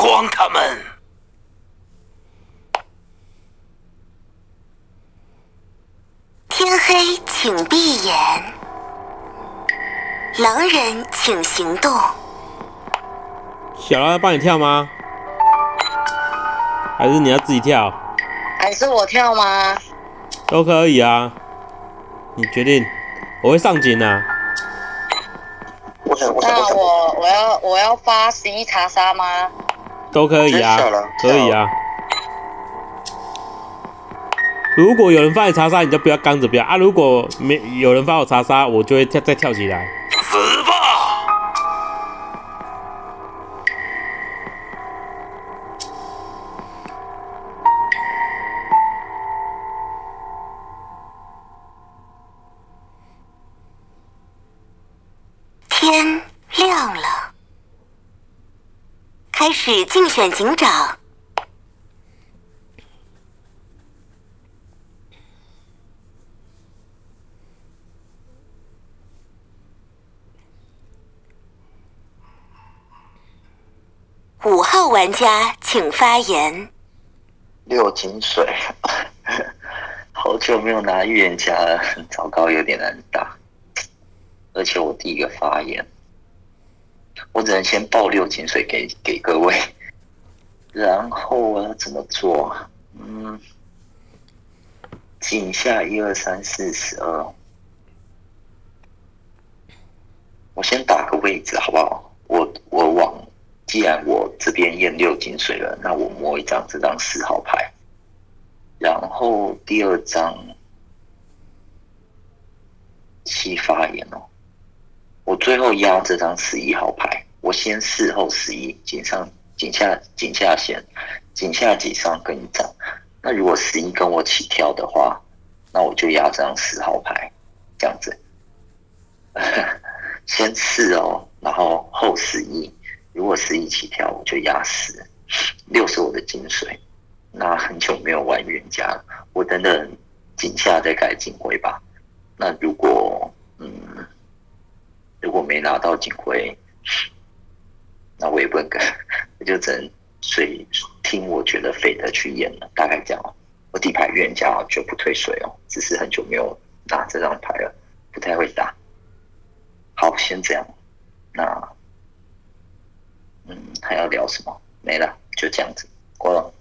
光他们。天黑，请闭眼。狼人，请行动。小狼要帮你跳吗？还是你要自己跳？还是我跳吗？都可以啊，你决定。我会上警啊。我想，我想，那我我要我要发十一查杀吗？都可以啊可以啊。如果有人发你查杀，你就不要刚着不要啊。如果没有人发我查杀，我就会跳再跳起来。选警长。五号玩家请发言。六金水，好久没有拿预言家了，很糟糕，有点难打。而且我第一个发言，我只能先报六金水给给各位，然后我要怎么做啊？嗯，井下一二三四十二，我先打个位置好不好？我我往，既然我这边验六金水了，那我摸一张这张四号牌，然后第二张七发言哦。我最后压这张十一号牌，我先四后十一，井上井下井下线，井下几上跟你涨。那如果十一跟我起跳的话，那我就压这张十号牌，这样子。先四哦，然后后十一。如果十一起跳，我就压十。六是我的金水。那很久没有玩冤家了，我等等井下再改警徽吧。那如果嗯。如果没拿到警徽，那我也不能跟，我就只能随听我觉得废的去演了。大概这样哦。我底牌冤家就不退水哦，只是很久没有打这张牌了，不太会打。好，先这样。那嗯，还要聊什么？没了，就这样子，过了。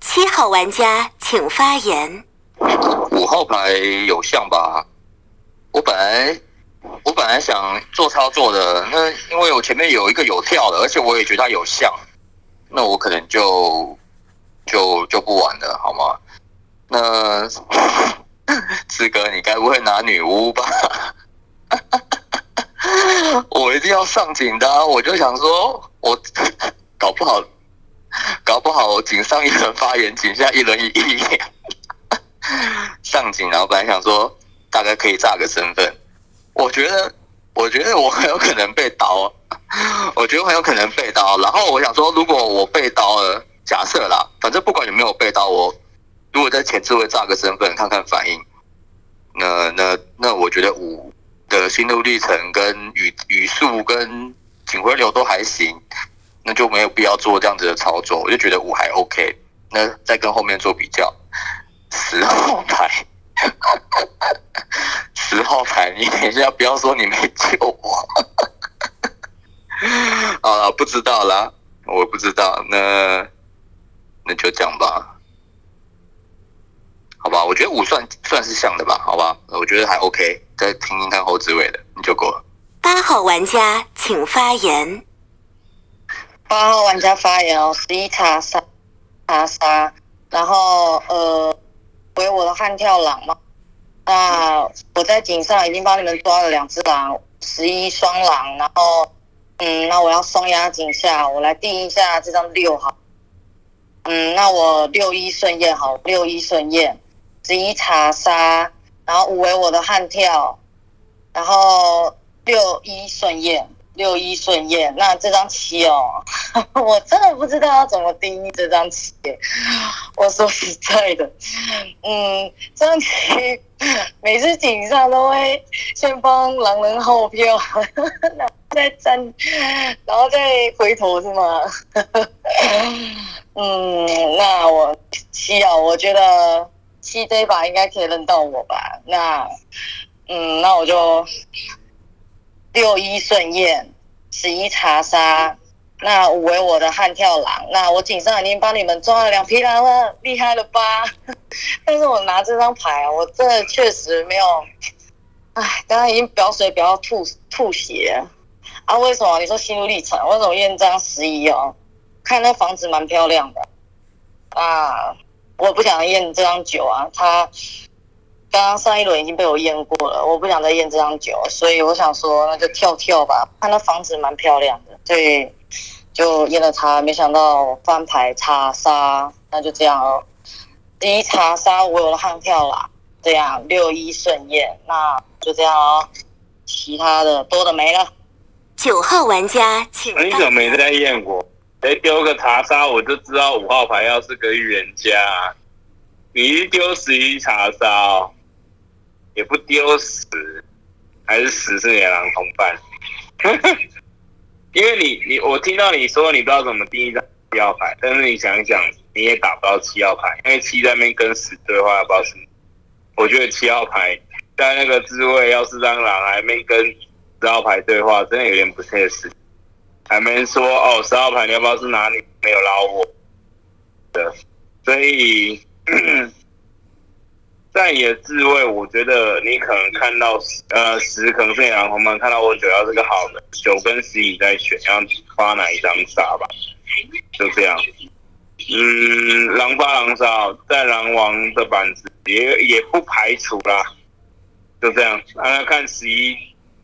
七号玩家请发言。五号牌有像吧？我本来。我本来想做操作的，那因为我前面有一个有跳的，而且我也觉得它有像，那我可能就就就不玩了，好吗？那 志哥，你该不会拿女巫吧？我一定要上井的，我就想说，我搞不好，搞不好井上一轮发言，井下一轮一意 上井，然后本来想说大概可以炸个身份。我觉得，我觉得我很有可能被刀，我觉得很有可能被刀。然后我想说，如果我被刀了，假设啦，反正不管有没有被刀，我如果在前置位炸个身份，看看反应，那那那我觉得五的心路历程跟语语速跟警徽流都还行，那就没有必要做这样子的操作。我就觉得五还 OK，那再跟后面做比较，十号牌。十号牌，你等一下不要说你没救我。好了，不知道啦，我不知道，那那就这样吧，好吧？我觉得五算算是像的吧，好吧？我觉得还 OK，再听听看后置位的，你就够了。八号玩家请发言。八号玩家发言哦，十一查杀查杀，然后呃。为我的悍跳狼吗？那我在井上已经帮你们抓了两只狼，十一双狼，然后嗯，那我要双压井下，我来定一下这张六号。嗯，那我六一顺验好，六一顺验，十一查杀，然后五为我的悍跳，然后六一顺验。六一顺验，那这张七哦，我真的不知道要怎么定义这张七。我说实在的，嗯，这张棋每次警上都会先帮狼人后票，然后再站，然后再回头是吗？嗯，那我七哦，我觉得七这一把应该可以认到我吧？那嗯，那我就六一顺宴，十一查杀，那五为我的悍跳狼。那我警上已经帮你们抓了两匹狼了，厉害了吧？但是我拿这张牌，我真的确实没有，唉，刚刚已经表水表到吐吐血啊！为什么？你说心路历程？为什么验张十一哦？看那房子蛮漂亮的啊，我不想验这张九啊，他刚刚上一轮已经被我验过了，我不想再验这张九，所以我想说那就跳跳吧，看那房子蛮漂亮的，所以就验了他，没想到翻牌查杀，那就这样哦。第一查杀我有了悍跳啦，这样六一顺验，那就这样哦，其他的多的没了。九号玩家请很久没在验过，再丢个查杀，我就知道五号牌要是个预言家。你一丢十一查杀哦，也不丢死，还是十是野狼同伴？因为你你我听到你说你不知道怎么定义张七号牌，但是你想一想，你也打不到七号牌，因为七在那边跟死对话，不知道是。我觉得七号牌在那个滋味要是让狼还没跟十号牌对话，真的有点不切实。还没说哦，十号牌你要不要是哪里没有捞我的？所以 在你的智慧，我觉得你可能看到呃十可能是野狼红门，看到我九要是个好的，九跟十你在选要发哪一张杀吧，就这样。嗯，狼发狼杀，在狼王的板子也也不排除啦，就这样。那看十一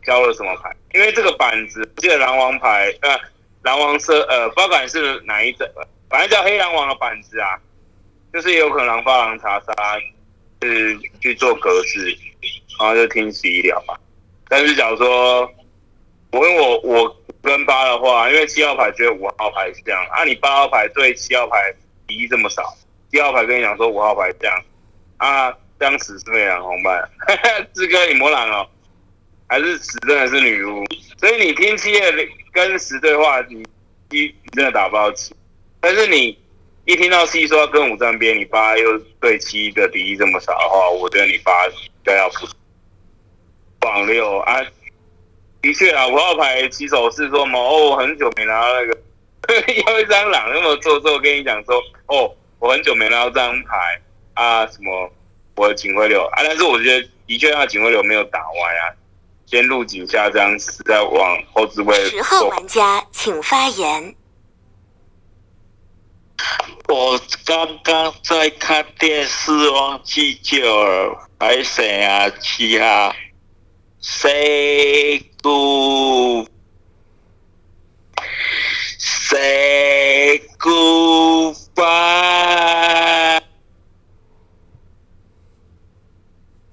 交了什么牌，因为这个板子，记得狼王牌，呃，狼王是呃，不管是哪一种，反正叫黑狼王的板子啊，就是有可能狼发狼查杀，是去做格式，然后就听十一聊吧。但是假如说，我跟我我跟八的话，因为七号牌觉得五号牌是这样，啊，你八号牌对七号牌敌意这么少，七号牌跟你讲说五号牌这样，啊，这样死是没两红牌，志哥你魔狼哦。还是十真的是女巫，所以你听七的跟十对话，你七真的打不到七。但是你一听到七说要跟五站边，你八又对七的敌意这么少的话，我觉得你八应该要不榜六啊。的确啊，五号牌起手是说嘛，哦，我很久没拿到那个 要一张狼那么做作，跟你讲说，哦，我很久没拿到这张牌啊，什么我的警徽流啊，但是我觉得的确那警徽流没有打歪啊。先入井下，这样子再往后置位。十号玩家请发言。我刚刚在看电视，忘记叫了，还谁啊？七号，say good，say goodbye，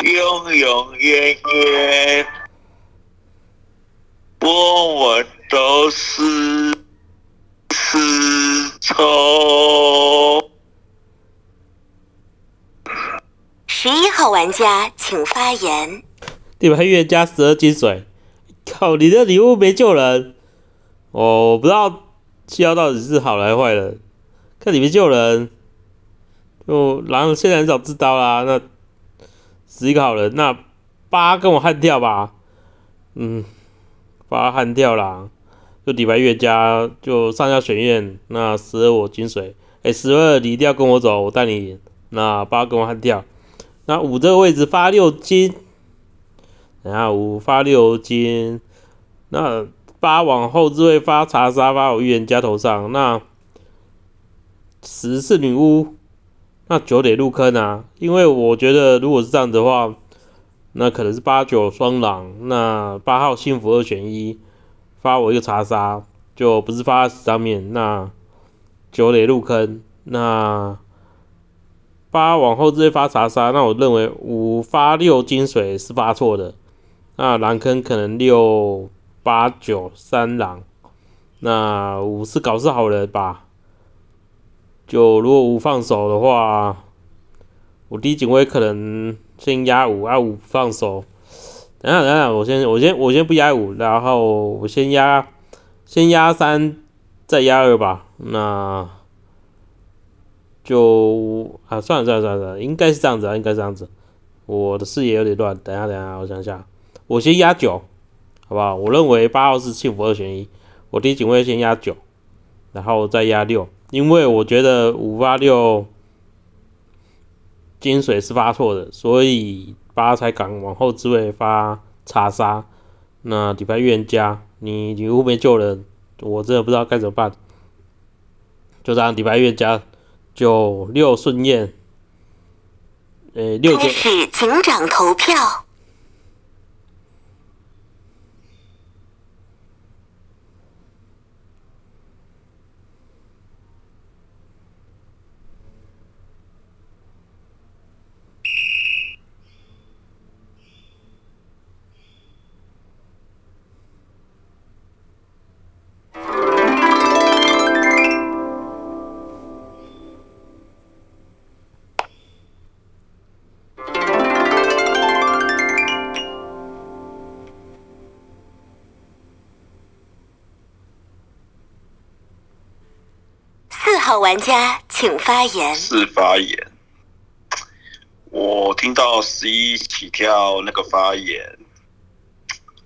永永远远。我们都是丝绸。十一号玩家请发言。对吧预言家十二金水，靠！你的礼物没救人。哦，我不知道七号到底是好人还是坏人，看你没救人。就狼现在很少自刀啦，那十一个好人，那八跟我悍跳吧。嗯。八悍跳啦，就底牌越加就上下选验，那十二我金水，哎十二你一定要跟我走，我带你。那八跟我悍跳，那五这个位置发六金，等下五发六金，那八往后置位发查杀发我预言家头上，那十是女巫，那九得入坑啊，因为我觉得如果是这样子的话。那可能是八九双狼，那八号幸福二选一，发我一个查杀，就不是发上面。那九得入坑，那八往后直接发查杀，那我认为五发六金水是发错的。那狼坑可能六八九三狼，那五是搞事好人吧？就如果五放手的话，我第一警卫可能。先压五，啊五放手。等下等下，我先我先我先不压五，然后我先压先压三，再压二吧。那就啊，算了算了算了，应该是这样子啊，应该是这样子。我的视野有点乱，等下等下，我想一下，我先压九，好不好？我认为八号是幸福二选一，我第一警卫先压九，然后再压六，因为我觉得五八六金水是发错的，所以八才敢往后之位发查杀。那底牌预言家，你你后面救人，我真的不知道该怎么办。就这样，底牌预言家九六顺验，呃六九开始警长投票。玩家请发言。是发言。我听到十一起跳那个发言，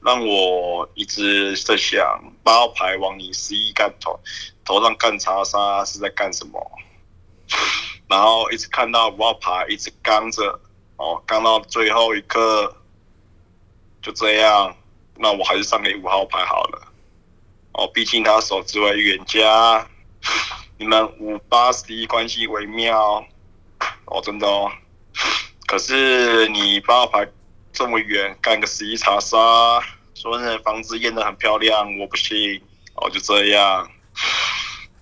让我一直在想，八号牌往你十一干头头上干查杀是在干什么？然后一直看到五号牌一直刚着，哦，刚到最后一刻，就这样，那我还是上给五号牌好了。哦，毕竟他手指为远家，你们五八十一关系微妙，哦，真的哦。可是你八号牌这么远，干个十一查杀，说那房子验得很漂亮，我不信。哦，就这样。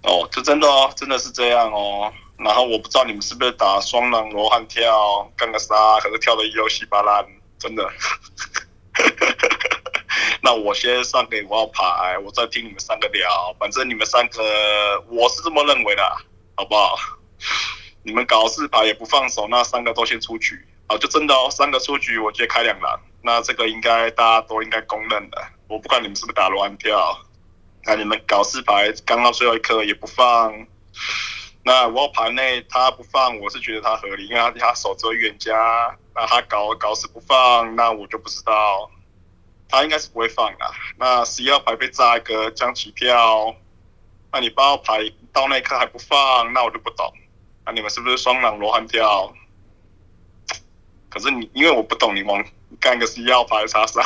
哦，就真的哦，真的是这样哦。然后我不知道你们是不是打双狼罗汉跳干个杀，可是跳的又稀巴烂，真的。那我先上给五号牌，我再听你们三个聊。反正你们三个，我是这么认为的，好不好？你们搞四牌也不放手，那三个都先出局。好，就真的哦，三个出局，我直接开两狼。那这个应该大家都应该公认的。我不管你们是不是打罗汉跳，那你们搞四牌，刚到最后一刻也不放。那五号牌内他不放，我是觉得他合理，因为他他守着远家，那他搞搞死不放，那我就不知道。他应该是不会放的。那十一号牌被炸一个将起跳，那你八号牌到那一刻还不放，那我就不懂。那你们是不是双狼罗汉跳？可是你因为我不懂，你往干个十一号牌查杀，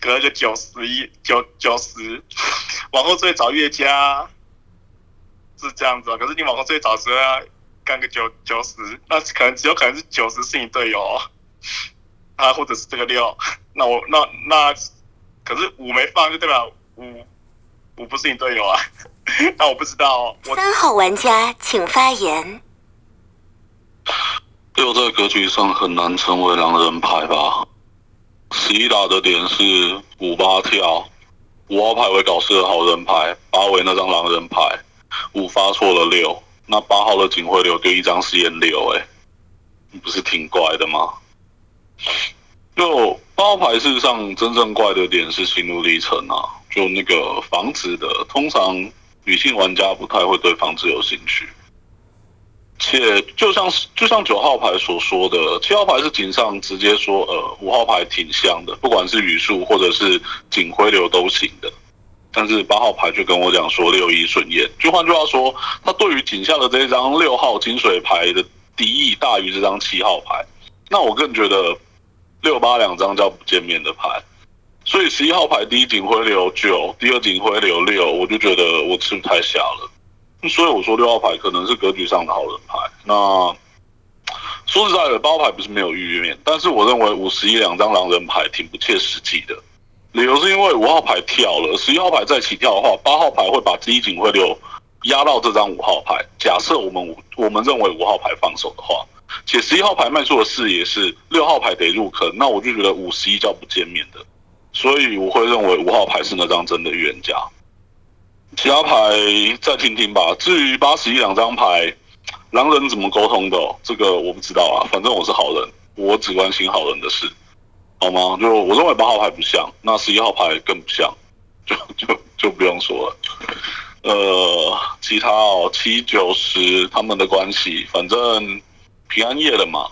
隔就九十一九九十，往后最早越加是这样子啊。可是你往后最早时候干个九九十，那可能只有可能是九十是你队友、啊，或者是这个六。那我那那可是五没放，就代表五五不是你队友啊。那我不知道、哦，我三号玩家请发言。六在格局上很难成为狼人牌吧？十一打的点是五八跳，五号牌为搞事的好人牌，八为那张狼人牌，五发错了六，那八号的警徽流丢一张实验六，哎，你不是挺怪的吗？就八号牌事实上真正怪的点是心路历程啊，就那个房子的，通常女性玩家不太会对房子有兴趣。且就像就像九号牌所说的，七号牌是井上直接说，呃，五号牌挺像的，不管是语速或者是警徽流都行的。但是八号牌就跟我讲说六一顺验，就换句话说，他对于井下的这一张六号金水牌的敌意大于这张七号牌。那我更觉得六八两张叫不见面的牌，所以十一号牌第一警徽流九，第二警徽流六，我就觉得我吃不太下了。所以我说六号牌可能是格局上的好人牌。那说实在的，八号牌不是没有预面，但是我认为五十一两张狼人牌挺不切实际的。理由是因为五号牌跳了，十一号牌再起跳的话，八号牌会把第一警徽流压到这张五号牌。假设我们五我们认为五号牌放手的话，且十一号牌卖出的视野是六号牌得入坑，那我就觉得五十一叫不见面的，所以我会认为五号牌是那张真的预言家。其他牌再听听吧。至于八十一两张牌，狼人怎么沟通的、这个我不知道啊。反正我是好人，我只关心好人的事，好吗？就我认为八号牌不像，那十一号牌更不像，就就就不用说了。呃，其他哦，七九十他们的关系，反正平安夜了嘛，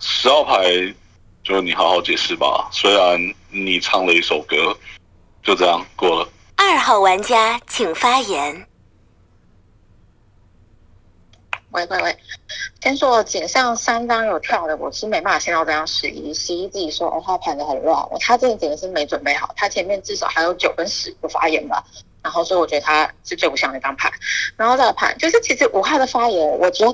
十号牌就你好好解释吧。虽然你唱了一首歌，就这样过了。二号玩家请发言。喂喂喂，先说井上三张有跳的，我是没办法先到这张十一，十一自己说哦，他盘的很乱，我他这个简直是没准备好，他前面至少还有九跟十不发言吧。然后，所以我觉得他是最不像那张牌。然后再盘，就是其实五号的发言，我觉得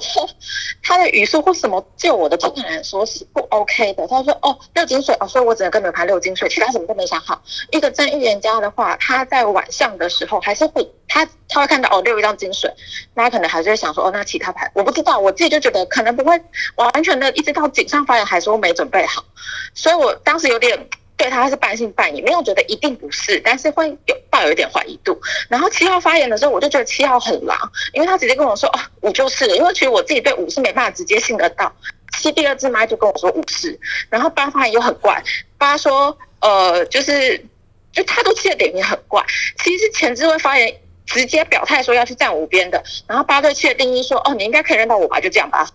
他的语速或什么，就我的听来说是不 OK 的。他说：“哦，六金水哦，所以我只能跟你们盘六金水，其他什么都没想好。”一个真预言家的话，他在晚上的时候还是会，他他会看到哦六一张金水，那他可能还是会想说：“哦，那其他牌我不知道。”我自己就觉得可能不会完全的一直到井上发言还说没准备好，所以我当时有点。对他是半信半疑，没有觉得一定不是，但是会有抱有一点怀疑度。然后七号发言的时候，我就觉得七号很狼，因为他直接跟我说：“哦，五就是了。”因为其实我自己对五是没办法直接信得到。七第二支麦就跟我说五是，然后八发言又很怪，八说：“呃，就是就他都七的点也很怪。”其实是前置位发言直接表态说要去站五边的，然后八对七的定义说：“哦，你应该可以认到我吧？”就这样吧。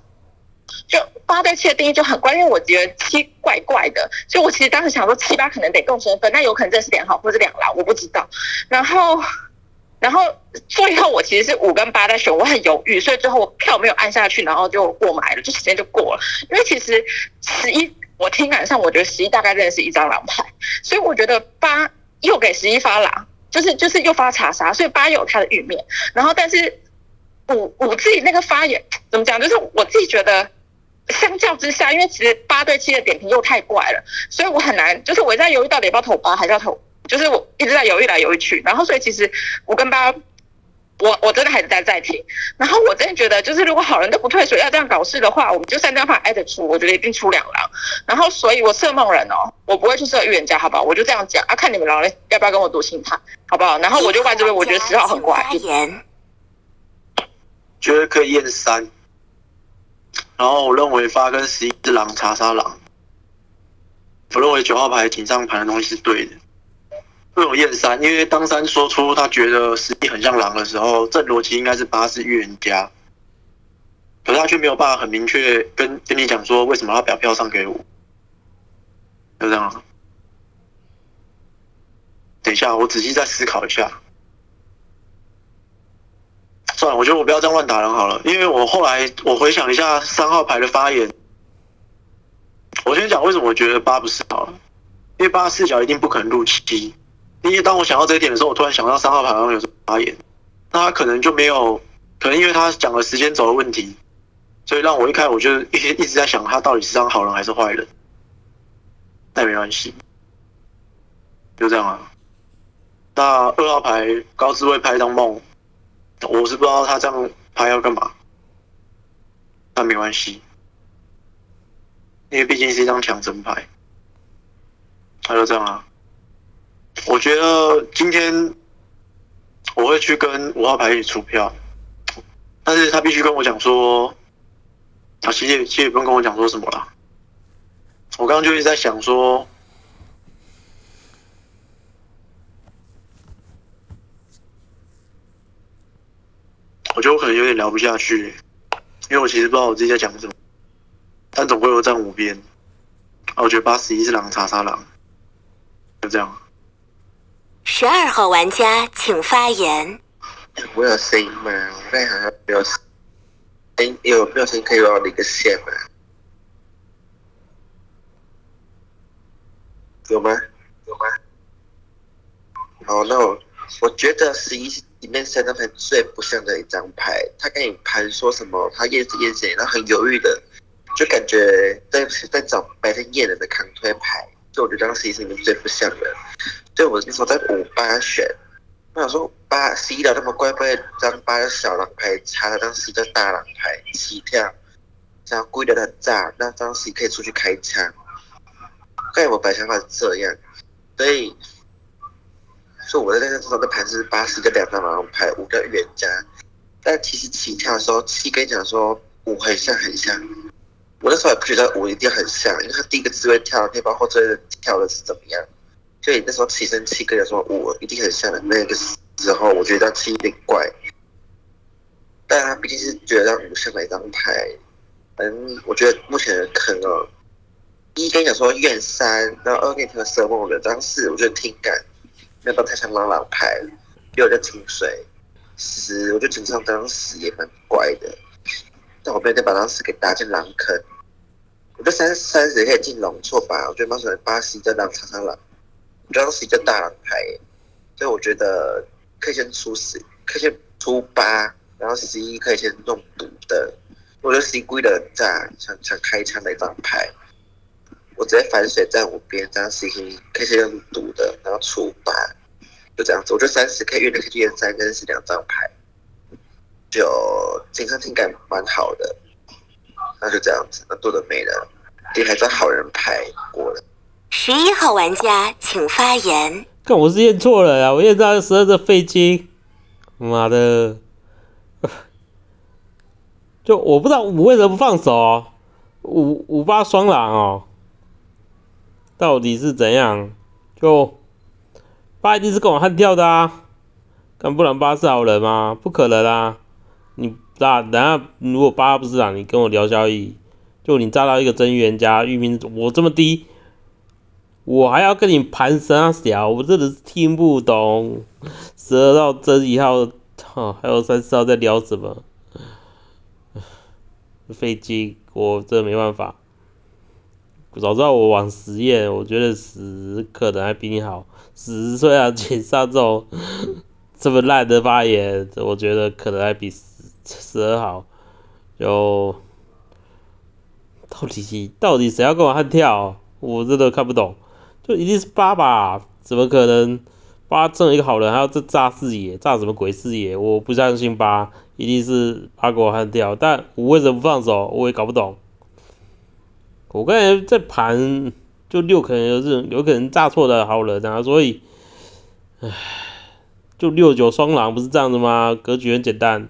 就八对七的定义就很怪，因为我觉得七怪怪的，所以我其实当时想说七八可能得共身份，那有可能这是两号或者两狼，我不知道。然后，然后最后我其实是五跟八在选，我很犹豫，所以最后我票没有按下去，然后就过买了，就时间就过了。因为其实十一我听感上，我觉得十一大概认识一张狼牌，所以我觉得八又给十一发狼，就是就是又发查杀，所以八有他的玉面。然后但是五五自己那个发言怎么讲，就是我自己觉得。相较之下，因为其实八对七的点评又太怪了，所以我很难，就是我在犹豫到底要不要投八还是要投，就是我一直在犹豫来犹豫去，然后所以其实我跟八，我我真的还是在在听，然后我真的觉得，就是如果好人都不退水要这样搞事的话，我们就三张牌挨着出，我觉得一定出两狼，然后所以我设梦人哦，我不会去设预言家，好不好？我就这样讲啊，看你们狼人要不要跟我赌心态，好不好？然后我就怪这边，我觉得十号很怪，觉得可以验三。然后我认为发跟十一是狼查杀狼，我认为九号牌警上盘的东西是对的。会有验三，因为当三说出他觉得十一很像狼的时候，这逻辑应该是八是预言家，可是他却没有办法很明确跟跟你讲说为什么要把票上给我，就这样。等一下，我仔细再思考一下。算了，我觉得我不要这样乱打人好了，因为我后来我回想一下三号牌的发言，我先讲为什么我觉得八不是好了，因为八视角一定不可能入七，因为当我想到这一点的时候，我突然想到三号牌好像有发言，那他可能就没有，可能因为他讲了时间轴的问题，所以让我一开我就一一直在想他到底是张好人还是坏人，那没关系，就这样啊。那二号牌高智慧拍一张梦。我是不知道他这样拍要干嘛，但没关系，因为毕竟是一张强征牌，他就这样啊。我觉得今天我会去跟五号牌一起出票，但是他必须跟我讲说，啊，其实其实也不用跟我讲说什么了。我刚刚就一直在想说。我觉得我可能有点聊不下去，因为我其实不知道我自己在讲什么，但总归有站五边。啊，我觉得八十一是狼查杀狼，就这样。十二号玩家请发言。我有声音吗？我刚才好像没有声音，有没有声音可以帮我一个线吗？有吗？有吗？好，那我我觉得十一。里面三张牌最不像的一张牌，他跟你盘说什么？他验谁验谁，然后很犹豫的，就感觉在在找白天验人的扛推牌。就我觉得这张十一是里面最不像的。对我那时候在五八选，我想说八十一的那么乖乖，张八的小狼牌插了张十一的大狼牌起跳，这样故意的很炸，那张十一可以出去开枪。怪我白想法是这样，所以。所以我在那个时候的盘是八十跟两张狼牌，五个预言家。但其实起跳的时候，七跟你讲说五很像很像。我那时候也不觉得五一定很像，因为他第一个字位跳，可以包括这个跳的是怎么样。所以那时候起身七跟你说五一定很像的那个时候，我觉得七有点怪。但他毕竟是觉得让五胜的一张牌。嗯，我觉得目前的坑哦，一跟你讲说怨三，然后二跟你听色梦的，张四我觉得听感没有到太像狼狼牌，六叫清水，十我觉得井上张十也蛮怪的，但我没有再把张十给搭进狼坑。我觉得三三十可以进龙错吧？我觉得蛮喜欢八十一叫狼叉叉狼，我觉得十一叫大狼牌，所以我觉得可以先出十，可以先出八，然后十一可以先弄赌的。我觉得十一故意的很炸，想想开枪的一张牌，我直接反水站五边，这样十一可以先用赌的，然后出八，就这样子。我觉得三十可以运的可以验三跟是两张牌，就精神听感蛮好的。那就这样子，那多的没了，这还算好人牌过了。十一号玩家请发言。看我是验错了呀，我验到十二个飞机，妈的！就我不知道五为什么不放手哦，五五八双狼哦，到底是怎样？就八一定是跟我悍跳的啊，干不然八是好人吗？不可能啊！你炸，等下如果八不是啊，你跟我聊交易，就你炸到一个真预言家，玉明我这么低，我还要跟你盘神小，我真的是听不懂。十二号真一号，哈，还有三四号在聊什么？飞机，我真的没办法。早知道我玩实验，我觉得十可能还比你好。十虽然请上这种 这么烂的发言，我觉得可能还比十十二好。就到底到底谁要跟我悍跳？我真的看不懂。就一定是八吧？怎么可能？八这么一个好人，还要这炸视野？炸什么鬼视野？我不相信八。一定是八给我悍跳，但五为什么不放手？我也搞不懂。我刚才在盘，就六可能有这种有可能炸错的好人啊，所以，唉，就六九双狼不是这样子吗？格局很简单，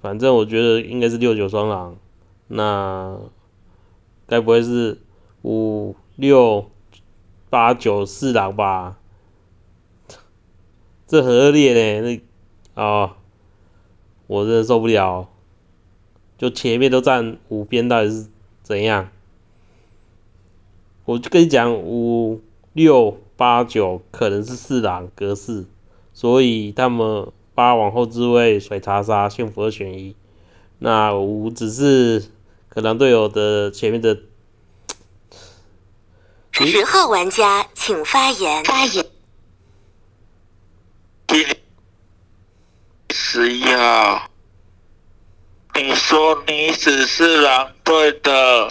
反正我觉得应该是六九双狼，那该不会是五六八九四狼吧？这很恶劣嘞，那啊。我真的受不了，就前面都站五边，到底是怎样？我就跟你讲，五六八九可能是四狼格式，所以他们八往后置位甩查杀，幸福二选一。那五只是可能队友的前面的。十号玩家请发言。发言。十一号，你说你只是狼队的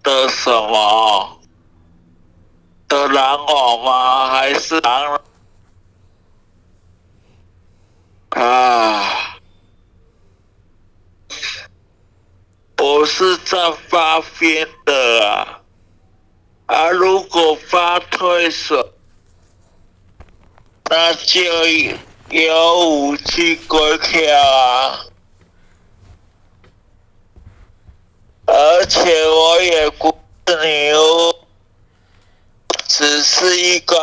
的什么的狼王吗？还是狼啊？我是在发癫的啊，啊，如果发退水，那就。有武器归票啊！而且我也不是牛，只是一个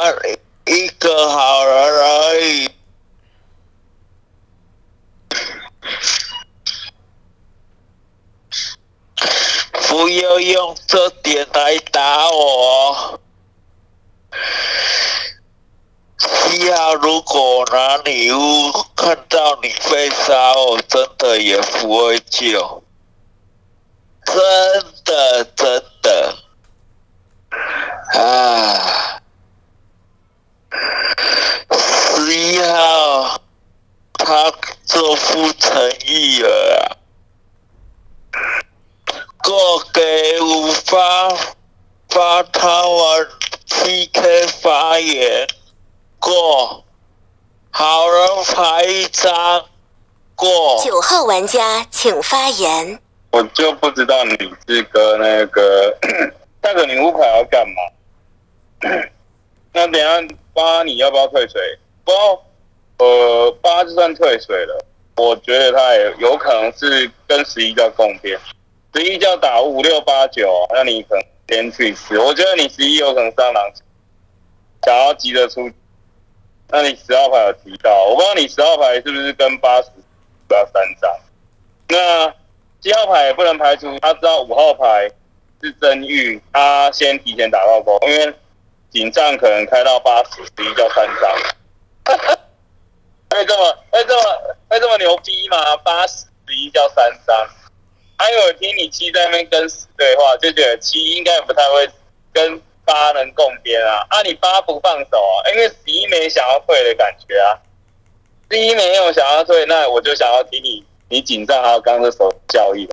一个好人而已。不要用这点来打我。七号，如果拿礼物看到你被杀，我真的也不会救，真的真的，啊，十一号，他做不诚意啊，过给五发发他玩 PK 发言。过，好人牌一张。过。九号玩家请发言。我就不知道你这个那个 那个领物牌要干嘛？那等下八你要不要退水？不，呃，八就算退水了，我觉得他也有可能是跟十一叫共变，十一叫打五六八九，那你可能先去死。我觉得你十一有可能上狼，想要急着出。那你十号牌有提到，我不知道你十号牌是不是跟八十不要三张。那七号牌也不能排除他知道五号牌是真玉，他先提前打到勾，因为警账可能开到八十，十一叫三张。会这么会这么会这么牛逼吗？八十十一叫三张。还有听你七在那边跟十对话，就觉得七应该不太会跟八能共边啊。啊，你八不放手啊，因为十一没想要退的感觉啊。十一没有想要退，那我就想要听你你紧张还有刚刚手交易，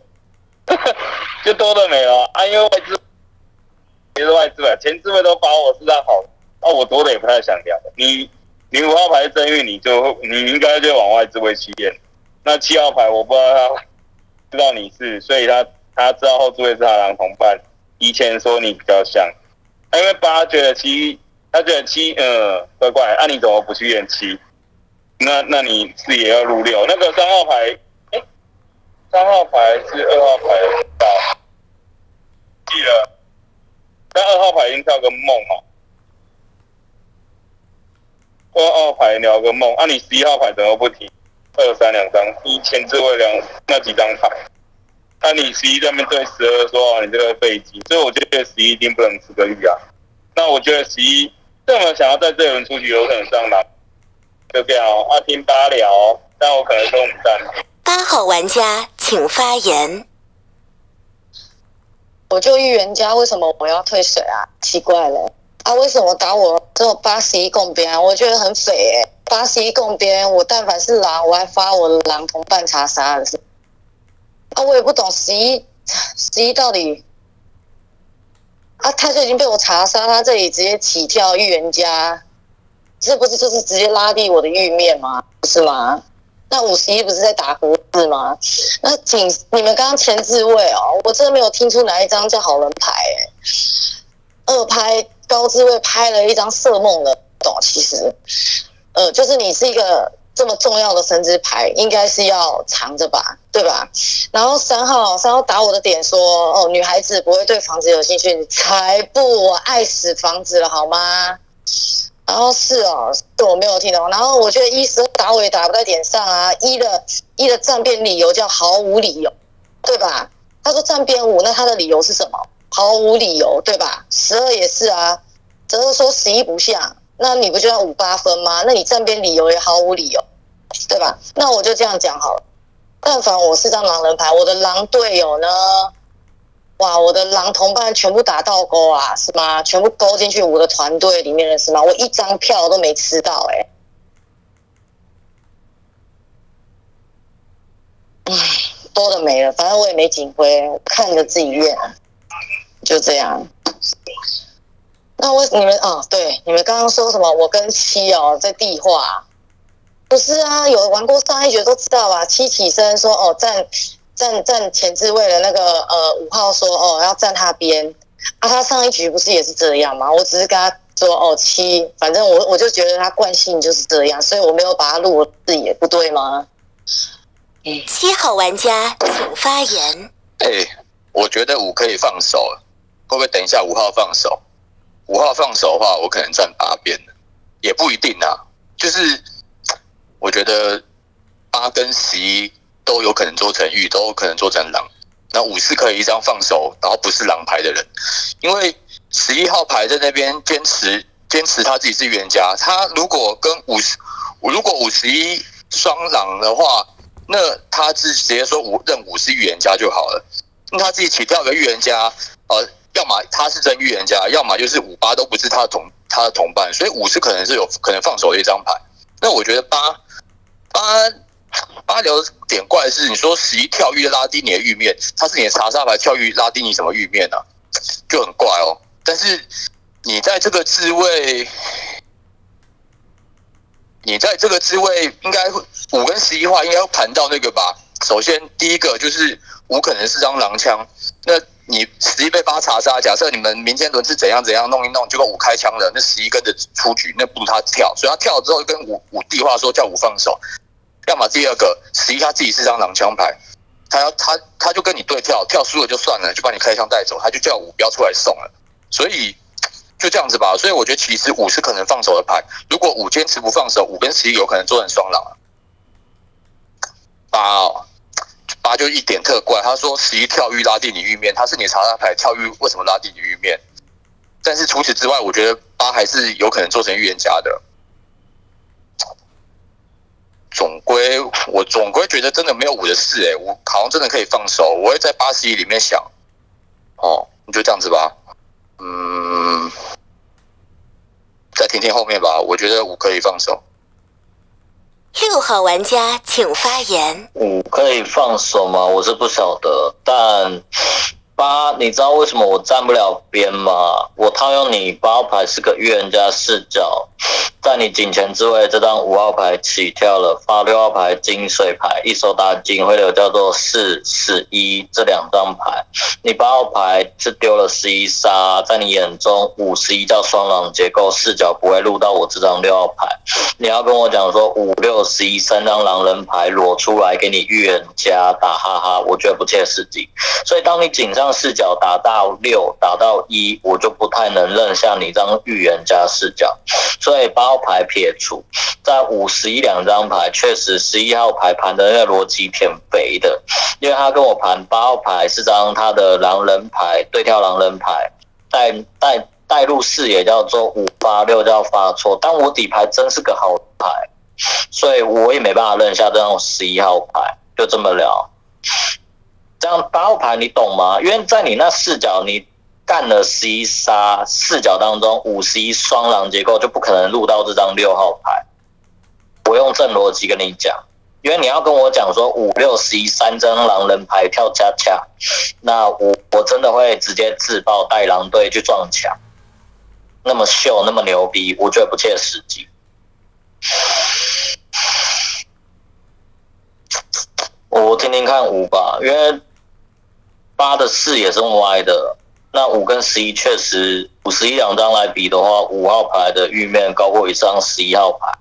就多的没了啊。因为外资其实外资吧，前置位都把我是在好，啊，我多的也不太想聊。你你五号牌真运，你就你应该就往外资位去验。那七号牌我不知道他。知道你是，所以他他知道后置位是他狼同伴。以前说你比较像，因为八觉得七，他觉得七，呃，怪怪。那你怎么不去验七？那那你是也要入六？那个三号牌，三号牌是二号牌，记得，但二号牌已经跳个梦嘛。二号牌聊个梦，啊，你十一号牌怎么不提？二三两张，一前置位两那几张牌，那你十一在面对十二说你这个飞机，所以我觉得十一一定不能吃个玉啊。那我觉得十一这么想要在这轮出局，有可能上来，就这样啊，听八聊，但我可能跟我们站。八号玩家请发言。我就预言家，为什么我要退水啊？奇怪了啊，为什么打我这种八十一共边？我觉得很匪哎。八十一共边，我但凡是狼，我还发我的狼同伴查杀的是，啊，我也不懂十一十一到底，啊，他就已经被我查杀，他这里直接起跳预言家，这不是就是直接拉低我的玉面吗？不是吗？那五十一不是在打胡子吗？那请你们刚刚前置位哦，我真的没有听出哪一张叫好人牌，哎，二拍高置位拍了一张色梦的，懂其实。呃，就是你是一个这么重要的神之牌，应该是要藏着吧，对吧？然后三号，三号打我的点说，哦，女孩子不会对房子有兴趣，你才不，我爱死房子了，好吗？然后是哦，是我没有听懂。然后我觉得一十二打我也打不在点上啊，一的一的站边理由叫毫无理由，对吧？他说站边五，那他的理由是什么？毫无理由，对吧？十二也是啊，只是说十一不像。那你不就要五八分吗？那你站边理由也毫无理由，对吧？那我就这样讲好了。但凡我是张狼人牌，我的狼队友呢？哇，我的狼同伴全部打倒钩啊，是吗？全部勾进去我的团队里面了，是吗？我一张票都没吃到，哎，唉，多的没了，反正我也没警徽，看着自己练，就这样。那为你们啊，对，你们刚刚说什么？我跟七哦在地化，不是啊？有玩过上一局都知道吧？七起身说哦，站站站前置位的那个呃五号说哦要站他边啊，他上一局不是也是这样吗？我只是跟他说哦七，反正我我就觉得他惯性就是这样，所以我没有把他录视野，不对吗？七号玩家请发言。哎，我觉得五可以放手，会不会等一下五号放手？五号放手的话，我可能站八边也不一定啊。就是我觉得八跟十一都有可能做成玉，都有可能做成狼。那五是可以一张放手，然后不是狼牌的人，因为十一号牌在那边坚持坚持他自己是预言家。他如果跟五十，如果五十一双狼的话，那他是直接说五认五是预言家就好了。那他自己起跳个预言家，呃。要么他是真预言家，要么就是五八都不是他的同他的同伴，所以五是可能是有可能放手的一张牌。那我觉得八八八聊点怪是，你说十一跳玉拉低你的玉面，他是你的查杀牌跳玉拉低你什么玉面呢？就很怪哦。但是你在这个置位，你在这个置位应该五跟十一话应该会盘到那个吧？首先第一个就是五可能是张狼枪，那。你十一被八查杀，假设你们明天轮是怎样怎样弄一弄，结果五开枪了，那十一跟着出局，那不如他跳，所以他跳了之后跟五五地话说叫五放手，要么第二个？十一他自己是张狼枪牌，他要他他就跟你对跳，跳输了就算了，就把你开枪带走，他就叫五不要出来送了，所以就这样子吧，所以我觉得其实五是可能放手的牌，如果五坚持不放手，五跟十一有可能做成双狼，八八就一点特怪，他说十一跳玉拉地你玉面，他是你查查牌跳玉为什么拉地你玉面？但是除此之外，我觉得八还是有可能做成预言家的。总归我总归觉得真的没有五的事哎、我好像真的可以放手，我会在八十一里面想，哦，你就这样子吧，嗯，再听听后面吧，我觉得五可以放手。六号玩家请发言。五可以放手吗？我是不晓得，但八，你知道为什么我站不了边吗？我套用你八号牌是个预言家视角，在你警前之位这张五号牌起跳了，发六号牌金水牌，一手打警会有叫做四十一这两张牌，你八号牌是丢了十一杀，在你眼中五十一叫双狼结构视角不会录到我这张六号牌，你要跟我讲说五六十一三张狼人牌裸出来给你预言家打哈哈，我觉得不切实际。所以当你紧张视角打到六打到一，我就不太能认下你这张预言家视角。所以八号牌撇除，在五十一两张牌，确实十一号牌盘的那个逻辑偏肥的，因为他跟我盘八号牌是张他的狼人牌对跳狼人牌，带带带入视野叫做五八六叫发错，但我底牌真是个好牌，所以我也没办法认下这张十一号牌，就这么聊。这样八号牌你懂吗？因为在你那视角，你干了十一杀视角当中五十一双狼结构，就不可能录到这张六号牌。我用正逻辑跟你讲，因为你要跟我讲说五六十一三张狼人牌跳恰恰，那我我真的会直接自爆带狼队去撞墙，那么秀那么牛逼，我觉得不切实际。我听听看五吧，因为八的视野是歪的，那五跟十一确实五十一两张来比的话，五号牌的玉面高过一张十一号牌，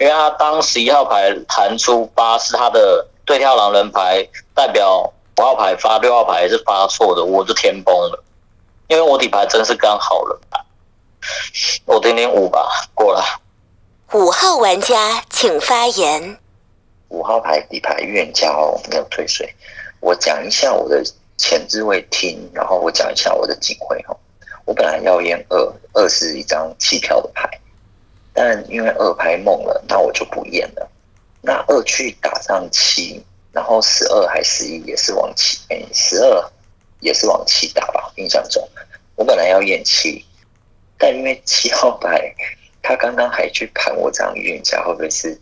因为他当十一号牌弹出八是他的对跳狼人牌，代表五号牌发六号牌是发错的，我就天崩了，因为我底牌真是刚好了，我听听五吧，过了。五号玩家请发言。五号牌底牌预言家哦，没有退水。我讲一下我的前置位听，然后我讲一下我的警徽哈。我本来要验二，二是一张弃票的牌，但因为二牌梦了，那我就不验了。那二去打上七，然后十二还十一也是往七，哎，十二也是往七打吧，印象中。我本来要验七，但因为七号牌他刚刚还去盘我这张预言家，会不会是？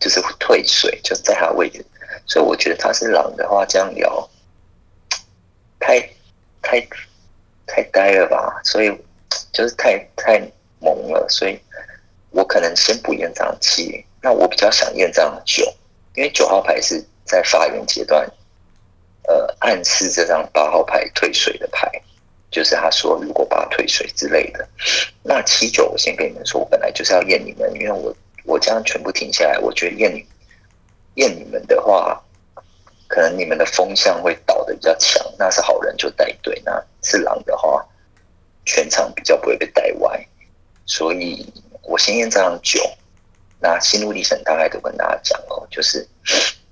就是退水，就在他位置，所以我觉得他是狼的话，这样聊太太太呆了吧？所以就是太太萌了，所以我可能先不验张七，那我比较想验张九，因为九号牌是在发言阶段，呃，暗示这张八号牌退水的牌，就是他说如果八退水之类的。那七九，我先跟你们说，我本来就是要验你们，因为我。我这样全部停下来，我觉得验你验你们的话，可能你们的风向会倒的比较强。那是好人就带队，那是狼的话，全场比较不会被带歪。所以我先验这张九，那心路历程大概都跟大家讲哦，就是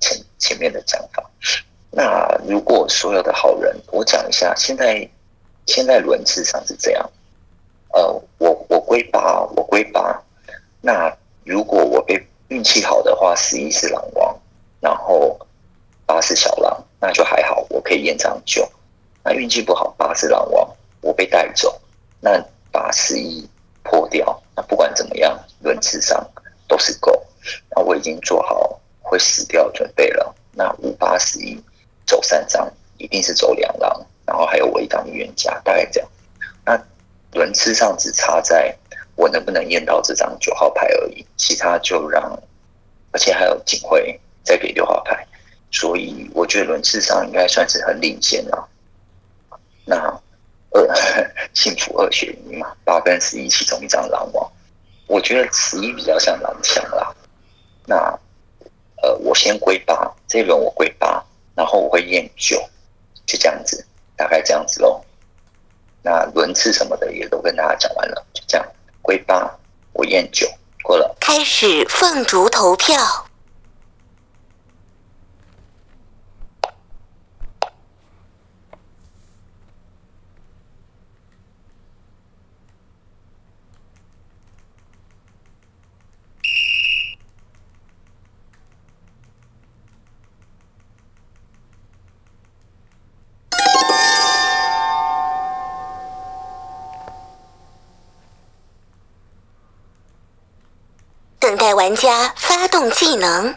前前面的讲法。那如果所有的好人，我讲一下，现在现在轮次上是这样，呃，我我归八，我归八，那。如果我被运气好的话，十一是狼王，然后八是小狼，那就还好，我可以验张九。那运气不好，八是狼王，我被带走，那八十一破掉。那不管怎么样，轮次上都是够。那我已经做好会死掉准备了。那五八十一走三张，一定是走两狼，然后还有我一张预言家，大概这样。那轮次上只差在。我能不能验到这张九号牌而已，其他就让，而且还有警徽再给六号牌，所以我觉得轮次上应该算是很领先了。那二 幸福二选一嘛，八跟十一其中一张狼王，我觉得十一比较像狼枪啦。那呃，我先归八，这一轮我归八，然后我会验九，就这样子，大概这样子喽。那轮次什么的也都跟大家讲完了，就这样。归八，我验九，过了。开始凤竹投票。等待玩家发动技能。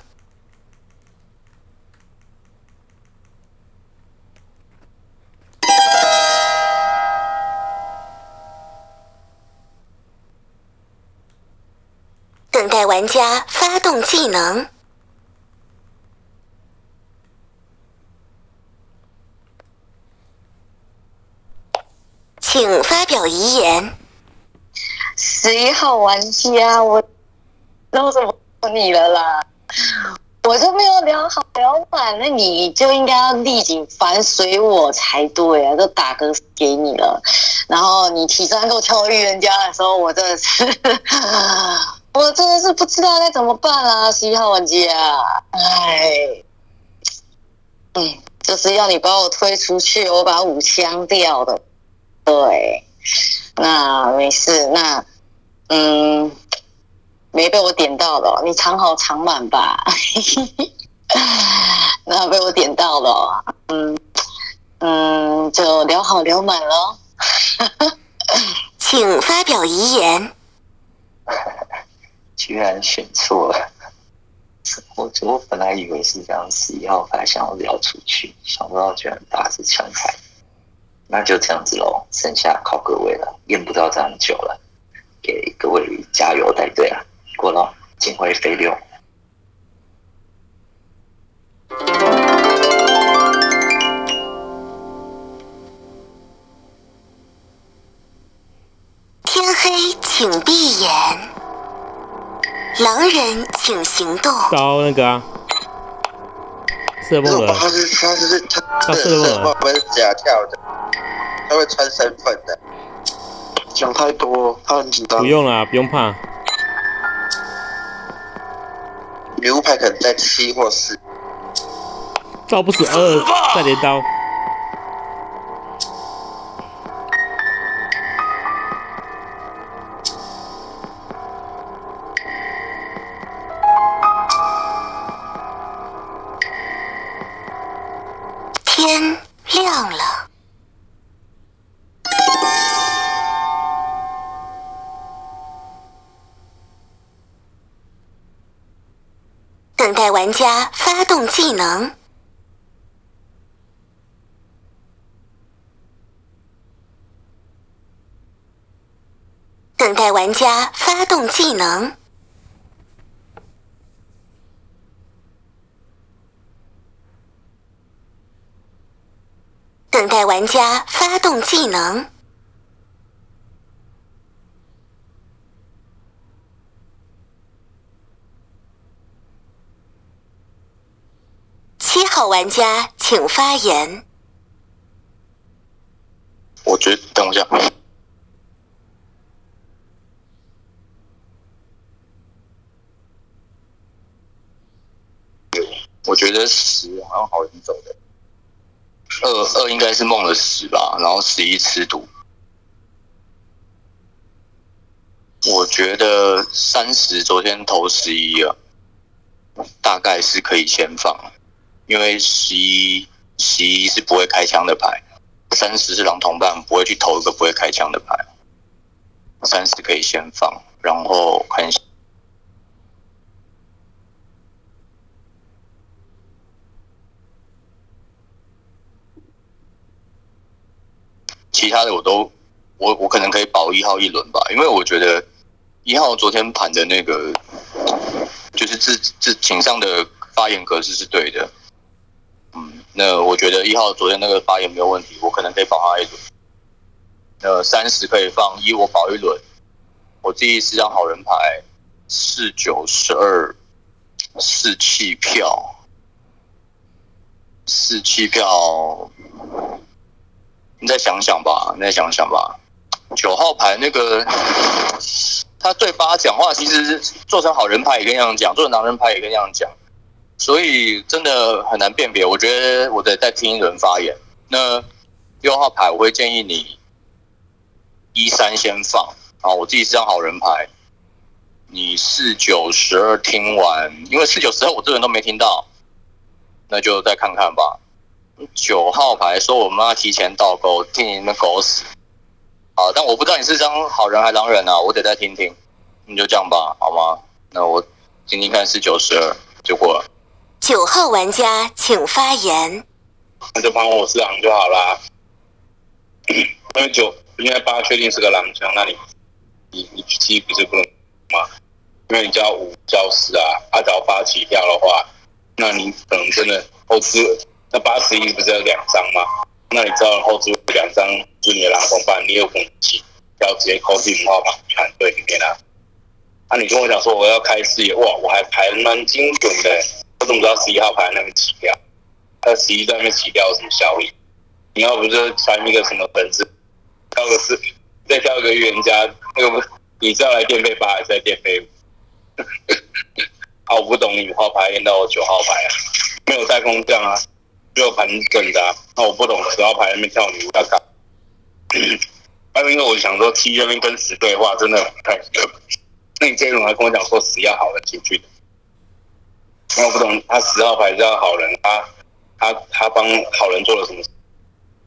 等待玩家发动技能。请发表遗言。十一号玩家，我都怎么你了啦？我就没有聊好聊满，那你就应该要立即反水我才对啊！都打歌给你了，然后你提三够跳预言家的时候，我真的是，我真的是不知道该怎么办啦！十一号玩家，哎，嗯，就是要你把我推出去，我把五枪掉的，对，那没事，那嗯。没被我点到了，你藏好藏满吧。那被我点到了，嗯嗯，就聊好聊满喽。请发表遗言。居然选错了，我我本来以为是这样，十一号牌想要聊出去，想不到居然打是枪牌。那就这样子喽，剩下靠各位了，验不到这样久了，给各位加油带队啊！过了，警徽飞流。天黑，请闭眼。狼人，请行动。到那个啊，射梦了。他是他是他他射梦了。不是假跳的，他会穿身份的。讲太多，他很紧张。不用啦，不用怕。牛排可能在七或四，招不死二再连刀。玩家发动技能。等待玩家发动技能。等待玩家发动技能。七号玩家，请发言。我觉得，等一下，我觉得十好像好人走的，二二应该是梦的十吧，然后十一吃毒。我觉得三十昨天投十一啊，大概是可以先放。因为十一十一是不会开枪的牌，三十是狼同伴不会去投一个不会开枪的牌，三十可以先放，然后看一下其他的我都我我可能可以保一号一轮吧，因为我觉得一号昨天盘的那个就是自自井上的发言格式是对的。那我觉得一号昨天那个发言没有问题，我可能可以保他一轮。呃，三十可以放一，我保一轮。我第一是张好人牌，四九十二，四七票，四七票，你再想想吧，你再想想吧。九号牌那个，他对八讲话，其实做成好人牌也跟这样讲，做成狼人牌也跟这样讲。所以真的很难辨别，我觉得我得再听一轮发言。那六号牌我会建议你一三先放啊，我自己是张好人牌。你四九十二听完，因为四九十二我这人都没听到，那就再看看吧。九号牌说我妈提前倒钩，听你们狗屎。好，但我不知道你是张好人还狼人啊，我得再听听。你就这样吧，好吗？那我听听看是九十二就过了。九号玩家请发言。那就帮我是狼就好啦。因为九，因为八确定是个狼枪，那你你你七不是不能吗？因为你叫五叫四啊，他只要八起跳的话，那你可能真的后置那八十一不是有两张吗？那你知道后置两张是你的狼同伴，你有可能起要直接扣进五号牌团队里面啊。那、你跟我讲说我要开视野，哇，我还排蛮精准的，我怎么知道十一号牌那边起跳？那十一在那边起跳有什么效益？你要不就穿一个什么本子，跳个四，再跳个预言家，那个不，你是要来电费八还是来电费五？啊，我不懂你五号牌练到我九号牌啊，没有带空降啊，只有盘整的啊，那我不懂十号牌那边跳女巫要干嘛？那 因为我想说七那边跟十对话真的太，那你这一轮还跟我讲说十要好人进去，那我不懂他十号牌是要好人，他他他帮好人做了什么事？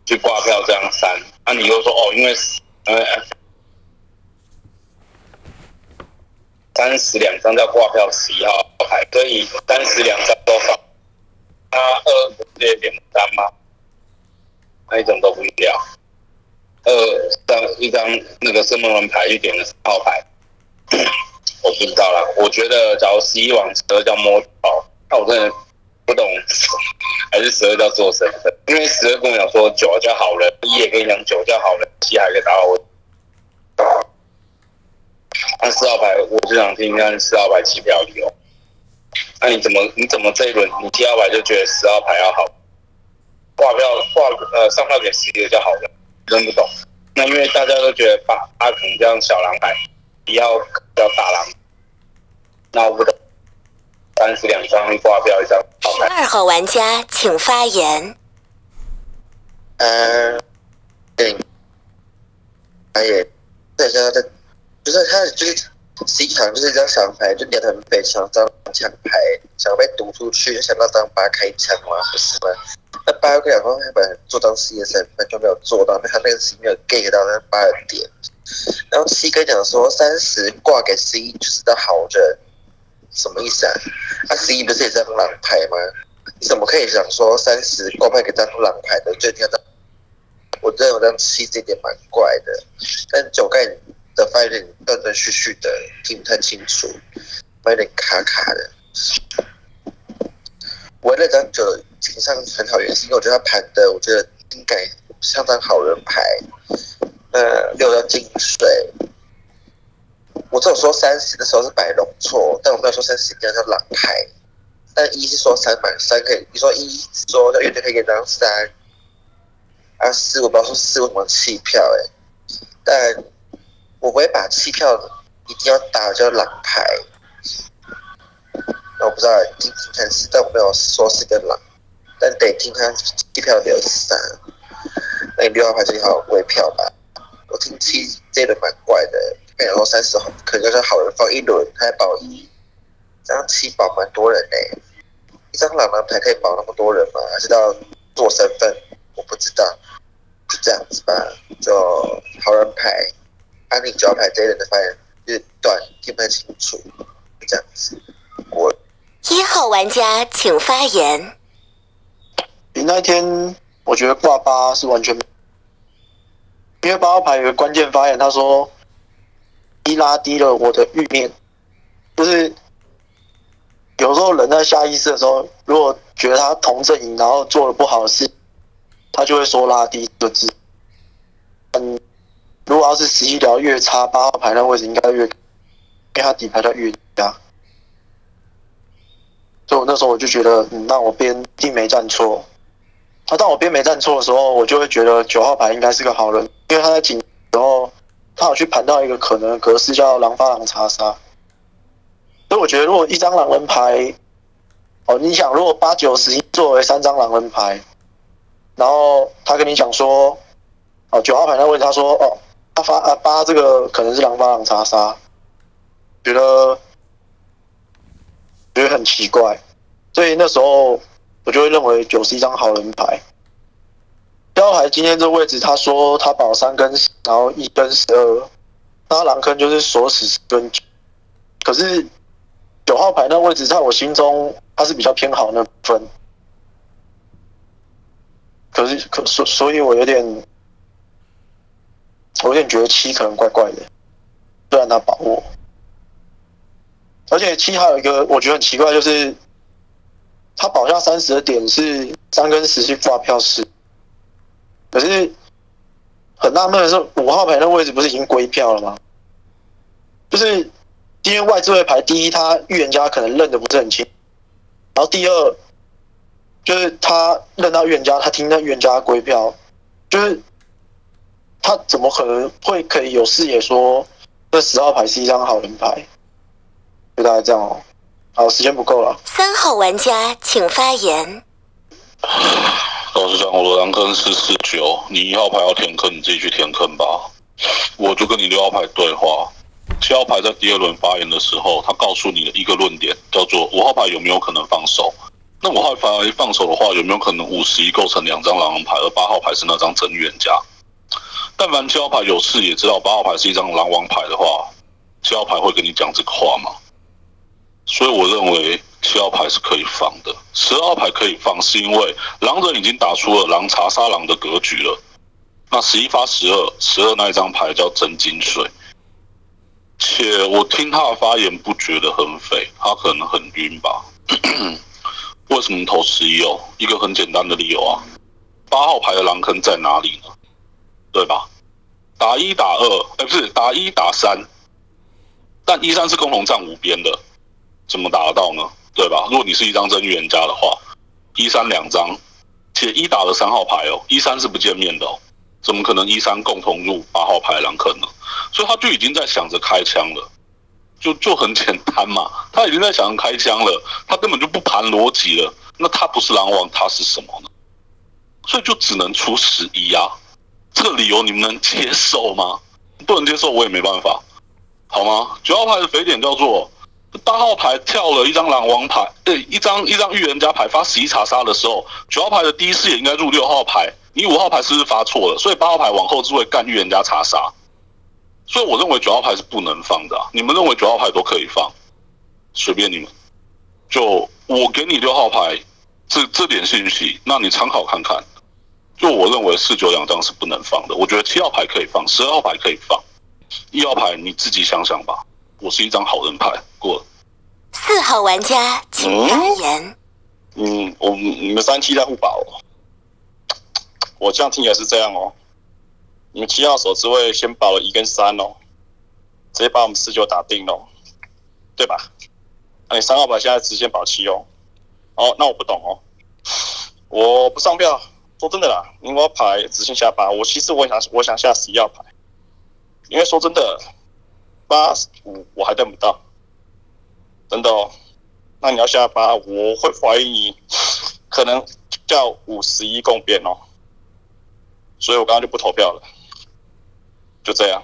去挂票这样删，那、你又说哦，因为呃三十两张叫挂票十一号牌，所以三十两张都放，他二不是也点三吗？那一种都不掉，二张一张那个圣梦人牌一点的号牌，我不知道啦。我觉得假如十一往十二叫摸宝，那我真的不懂，还是十二叫做身份？因为十二跟我讲说九叫好人，一也跟你讲九叫好人，七还可以打我。那四号牌，我就想听听看四号牌弃票理由。那你怎么你怎么这一轮你七号牌就觉得十号牌要好？挂票挂呃上票给十一个叫好人，真不懂。那因为大家都觉得八八可能这样小狼牌，不要叫大狼，那我不懂。三十两张挂票一张十二号玩家请发言。呃，对，他也对现在在，就是他就是十一场就是一张小牌，就两很废，想张抢牌，想被赌出去，想到张八开枪嘛，不是吗？那八又跟两方本来做张 C 的身份就没有做到，那他那个 C 没有 get 到那八的点，然后七跟讲说三十挂给 C 就是的好人，什么意思啊？那 C 不是也是张狼牌吗？你怎么可以想说三十挂牌给张狼牌的最低张？我认为这样七这点蛮怪的，但九盖的发言断断续续的，听不太清楚，有点卡卡的。我那张九情商很好原因是因为我觉得他盘的，我觉得应该像张好人牌。呃，六张金水，我只有说三十的时候是摆龙错，但我没有说三十应该叫狼牌。但一是说三满三可以，你说一说要原点可以给张三。啊，四我不知道说四为什么弃票哎、但我不会把弃票一定要打叫狼牌。那我不知道听听看是，但我没有说是个狼，但得听他弃票留三。那你六号牌是好微票吧？我听七这轮蛮怪的，你说三十号可能就是好人放一轮，他还保一，这样七保蛮多人嘞、欸。一张狼人牌可以保那么多人吗？还是要做身份？我不知道，就这样子吧。就好人牌，安利脚牌这一轮的发言日短，听不太清楚，就这样子。我一号玩家请发言。你那天我觉得挂八是完全，因为八号牌有个关键发言，他说一一拉低了我的欲念，就是有时候人在下意识的时候，如果觉得他同阵营，然后做了不好的事。他就会说拉低这个字。嗯，如果要是十一条越差，八号牌那位置应该越，因为他底牌叫越加。所以我那时候我就觉得，嗯，那我边定没站错。那当我边没站错的时候，我就会觉得九号牌应该是个好人，因为他在警，他有去盘到一个可能的格式叫狼发狼查杀。所以我觉得，如果一张狼人牌，哦，你想，如果八九十一作为三张狼人牌。然后他跟你讲说，哦，九号牌那位他说，哦，他发啊八这个可能是狼发狼查杀，觉得觉得很奇怪，所以那时候我就会认为九是一张好人牌。标牌今天这位置，他说他保三跟，然后一跟十二，那狼坑就是锁死跟九，可是九号牌那位置，在我心中它是比较偏好那分。可是可所所以，我有点，我有点觉得七可能怪怪的，虽然他把握，而且七还有一个我觉得很奇怪，就是他保下三十的点是三跟十去挂票是，可是很纳闷的是，五号牌那位置不是已经归票了吗？就是因为外置位牌，第一他预言家可能认得不是很清，然后第二。就是他认到预言家，他听到预言家归票，就是他怎么可能会可以有视野说这十号牌是一张好人牌？就大概这样哦。好，时间不够了。三号玩家请发言。老实讲，我的蓝坑是四九，你一号牌要填坑，你自己去填坑吧。我就跟你六号牌对话，七号牌在第二轮发言的时候，他告诉你的一个论点叫做五号牌有没有可能放手？那五号牌放手的话，有没有可能五十一构成两张狼王牌，而八号牌是那张真预言家？但凡七号牌有视野知道八号牌是一张狼王牌的话，七号牌会跟你讲这个话吗？所以我认为七号牌是可以放的，十二号牌可以放，是因为狼人已经打出了狼查杀狼的格局了。那十一发十二，十二那一张牌叫真金水，且我听他的发言不觉得很匪，他可能很晕吧。为什么投十一哦？一个很简单的理由啊，八号牌的狼坑在哪里呢？对吧？打一打二，哎，不是打一打三，但一三是共同站五边的，怎么打得到呢？对吧？如果你是一张真预言家的话，一三两张，且一打了三号牌哦，一三是不见面的哦，怎么可能一三共同入八号牌狼坑呢？所以他就已经在想着开枪了。就就很简单嘛，他已经在想开枪了，他根本就不盘逻辑了。那他不是狼王，他是什么呢？所以就只能出十一啊！这个理由你们能接受吗？不能接受，我也没办法，好吗？九号牌的肥点叫做八号牌跳了一张狼王牌，对，一张一张预言家牌发十一查杀的时候，九号牌的第一视野应该入六号牌，你五号牌是不是发错了？所以八号牌往后是会干预言家查杀。所以我认为九号牌是不能放的，你们认为九号牌都可以放，随便你们。就我给你六号牌这这点信息，那你参考看看。就我认为四九两张是不能放的，我觉得七号牌可以放，十二号牌可以放，一号牌你自己想想吧。我是一张好人牌，过。四号玩家请发言。嗯，我你们三七在互保，我这样听起来是这样哦。你们七号手只会先保了一跟三哦，直接把我们四九打定哦，对吧？那你三号牌现在直接保七哦。哦，那我不懂哦，我不上票。说真的啦，你我牌直线下八，我其实我想我想下十一号牌，因为说真的，八五我还等不到，真的哦。那你要下八，我会怀疑你可能叫五十一共变哦，所以我刚刚就不投票了。就这样，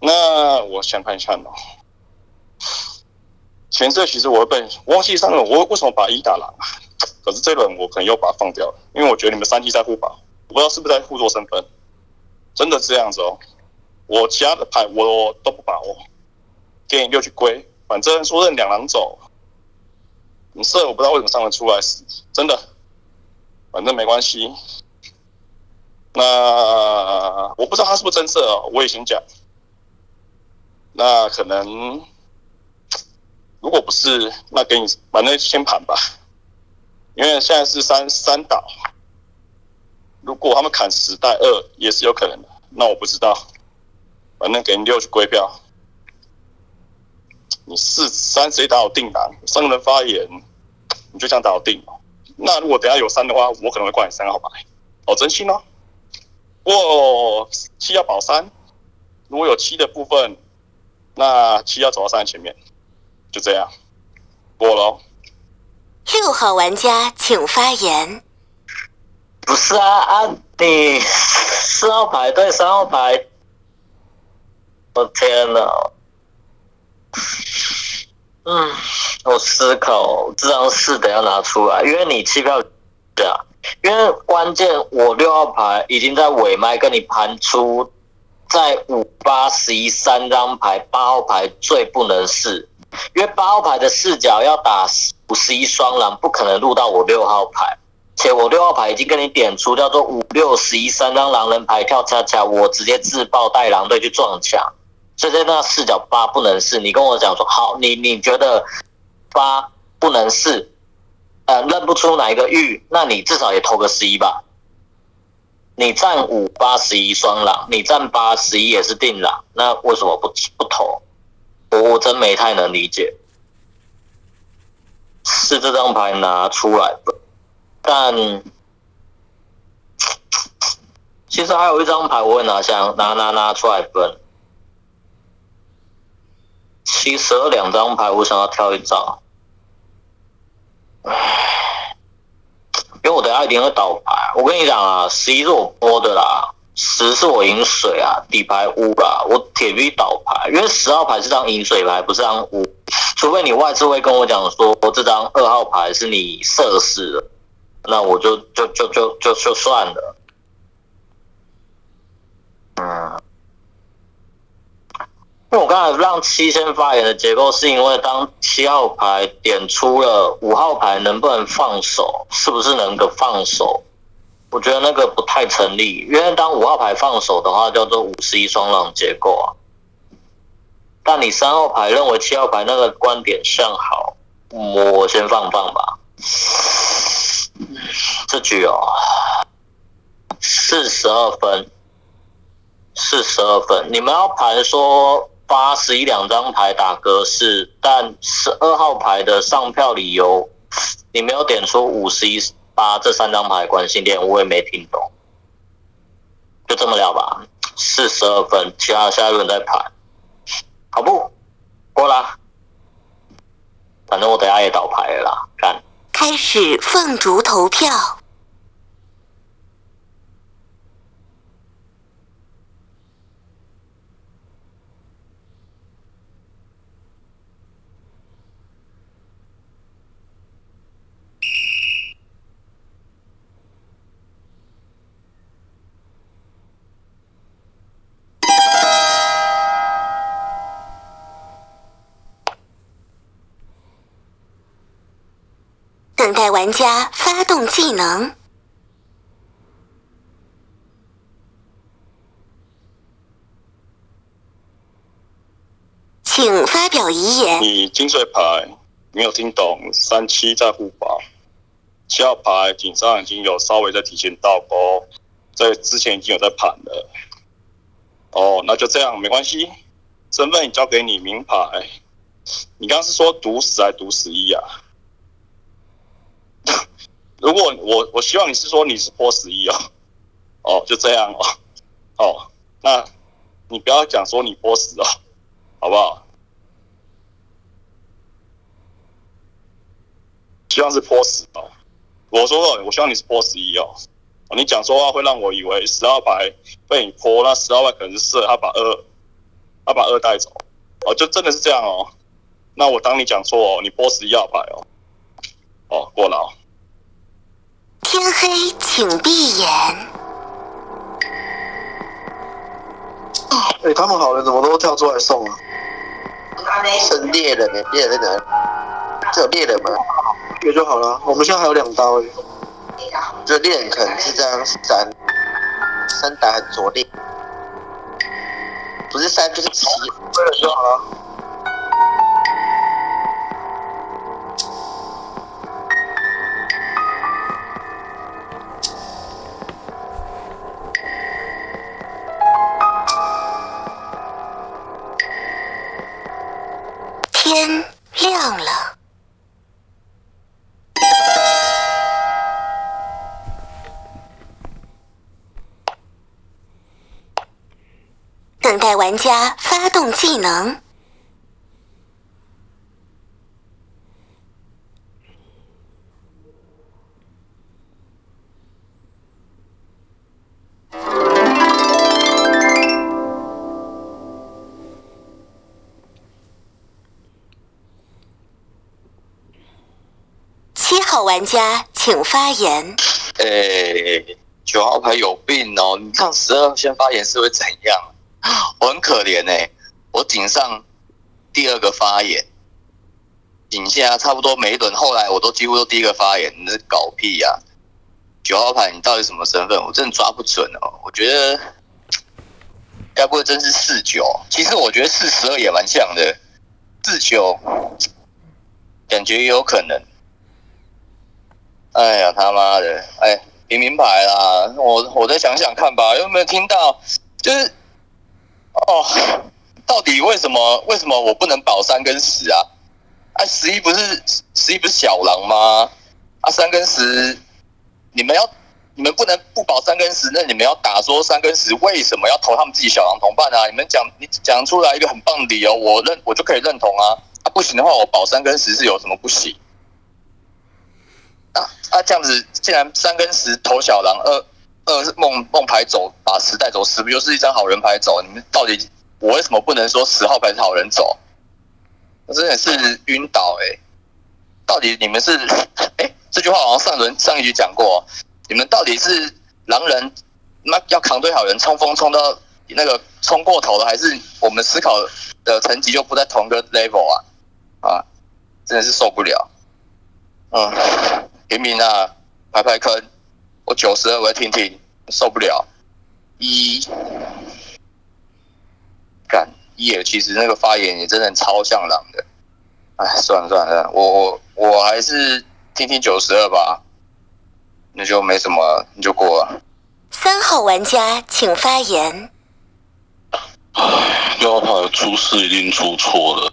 那我想看一下哦。前色其实我被忘记上轮我为什么把一打狼啊？可是这轮我可能又把它放掉了，因为我觉得你们三 G 在互保，我不知道是不是在互做身份，真的是这样子哦。我其他的牌我都不把握，给你六去归，反正说认两狼走，你色我不知道为什么上得出来，真的，反正没关系。那我不知道他是不是真色哦，我也先讲。那可能如果不是，那给你反正先盘吧，因为现在是三三倒，如果他们砍十带二也是有可能的。那我不知道，反正给你六去归票。你四三谁打我定档，三个人发言，你就这样打我定。那如果等下有三的话，我可能会挂你三号牌。哦，真心哦。过七要保三，如果有七的部分，那七要走到三前面，就这样过喽。六号玩家请发言。不是啊啊，你四号牌对三号牌，我天哪！嗯，我思考这张四得要拿出来，因为你弃票啊。因为关键，我六号牌已经在尾麦跟你盘出，在五八十一三张牌，八号牌最不能试，因为八号牌的视角要打五十一双狼，不可能入到我六号牌，且我六号牌已经跟你点出叫做五六十一三张狼人牌跳恰恰，我直接自爆带狼队去撞墙，所以在那视角八不能是。你跟我讲说好，你你觉得八不能是，呃，认不出哪一个玉，那你至少也投个十一吧。你占五八十一双狼，你占八十一也是定狼，那为什么不不投？我我真没太能理解。是这张牌拿出来的，但其实还有一张牌我会拿下拿拿拿出来分。七十二两张牌我想要挑一张，唉，因为我等下一定会倒牌。我跟你讲啊，十一是我摸的啦。十是我饮水啊，底牌乌啦，我铁币倒牌，因为十号牌是张饮水牌，不是张乌，除非你外置会跟我讲说这张二号牌是你涉事的，那我就就就就就就算了。嗯，因为我刚才让七先发言的结构，是因为当七号牌点出了五号牌能不能放手，是不是能够放手？我觉得那个不太成立，因为当五号牌放手的话，叫做五十一双浪结构啊。但你三号牌认为七号牌那个观点向好，我先放放吧。这局哦，四十二分，四十二分。你们要盘说八十一两张牌打格式，但十二号牌的上票理由，你没有点出五十一。八这三张牌关系点我也没听懂，就这么聊吧。四十二分，其他下一轮再盘，好不？过啦，反正我等下也倒牌了啦。看，开始凤竹投票，等待玩家发动技能，请发表遗言。你金水牌没有听懂，三七在互保，七号牌警上已经有稍微在提前倒钩，在之前已经有在盘了。哦，那就这样没关系，身份已交给你，名牌。你刚刚是说赌十还赌十一啊？如果我我希望你是说你是波十一哦，哦就这样哦，哦那你不要讲说你波十哦，好不好？希望是波十哦，我说了，我希望你是波十一哦，你讲说话会让我以为十二牌被你泼，那十二牌可能是射他把二他把二带走，哦就真的是这样哦，那我当你讲错哦，你波十一二牌哦，哦过了哦。天黑，请闭眼。哎，他们好人怎么都跳出来送啊？是猎人呢？猎人在哪？这有猎人吗？有就好了。我们现在还有两刀哎。这猎人可能是这样三三打很拙劣，不是三就是七，对了就好了。能。七号玩家请发言。诶，九号牌有病哦！你让十二先发言是会怎样？我很可怜哎，我顶上第二个发言，井下差不多每一轮后来我都几乎都第一个发言，你是搞屁呀、九号牌你到底什么身份？我真的抓不准哦。我觉得该不会真是四九？其实我觉得四十二也蛮像的，四九感觉也有可能。哎呀他妈的！哎，平民牌啦，我我再想想看吧，有没有听到？就是哦，到底为什么为什么我不能保三跟十啊？啊，十一不是十一不是小狼吗？啊，三跟十，你们要你们不能不保三跟十，那你们要打说三跟十为什么要投他们自己小狼同伴啊？你们讲你讲出来一个很棒的理由，我认我就可以认同啊。啊，不行的话，我保三跟十是有什么不行？啊啊，这样子，既然三跟十投小狼，二二梦梦牌走，把十带走，十不就是一张好人牌走？你们到底我为什么不能说十号牌是好人走？我真的是晕倒哎、到底你们是哎、这句话好像上轮上一集讲过，你们到底是狼人那要扛对好人冲锋冲到那个冲过头了，还是我们思考的层级就不在同个 level 啊？啊，真的是受不了。嗯，平民啊，排排坑，我九十二我要听听，受不了。一，干一尔其实那个发言也真的超像狼的。哎，算了算了，我我我还是听听九十二吧，那就没什么，你就过了。三号玩家请发言。六号牌出事一定出错了，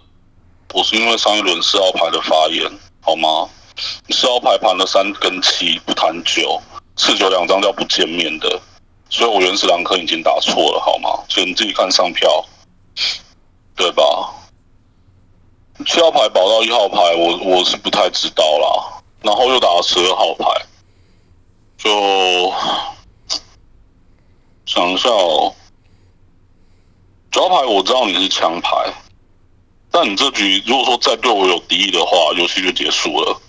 我是因为上一轮四号牌的发言，好吗？四号牌盘了三跟七，不谈九，四九两张叫不见面的，所以我原始狼坑已经打错了，好吗？所以你自己看上票，对吧？七号牌保到一号牌，我我是不太知道啦，然后又打了十二号牌，就想一下哦。九号牌我知道你是枪牌，但你这局如果说再对我有敌意的话，游戏就结束了。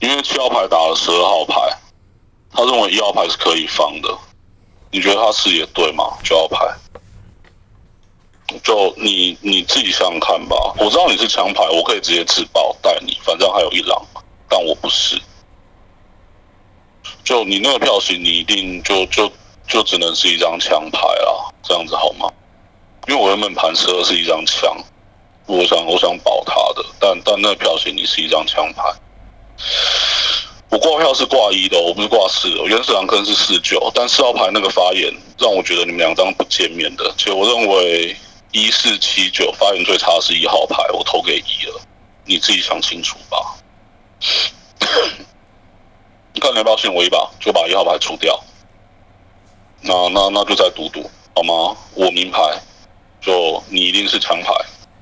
因为七号牌打了十二号牌，他认为一号牌是可以放的，你觉得他视野对吗？九号牌，就你你自己想想看吧。我知道你是强牌，我可以直接自爆带你，反正还有一狼，但我不是。就你那个票型，你一定就就就只能是一张枪牌啦，这样子好吗？因为我原本盘十二是一张枪，我想我想保他的，但但那个票型你是一张枪牌。我挂票是挂一的，我不是挂四的。原始狼坑是四九，但四号牌那个发言让我觉得你们两张不见面的。其实我认为一四七九发言最差的是一号牌，我投给一了，你自己想清楚吧。看你要不要信我一把，就把一号牌除掉。那那那就再赌赌好吗？我名牌，就你一定是枪牌，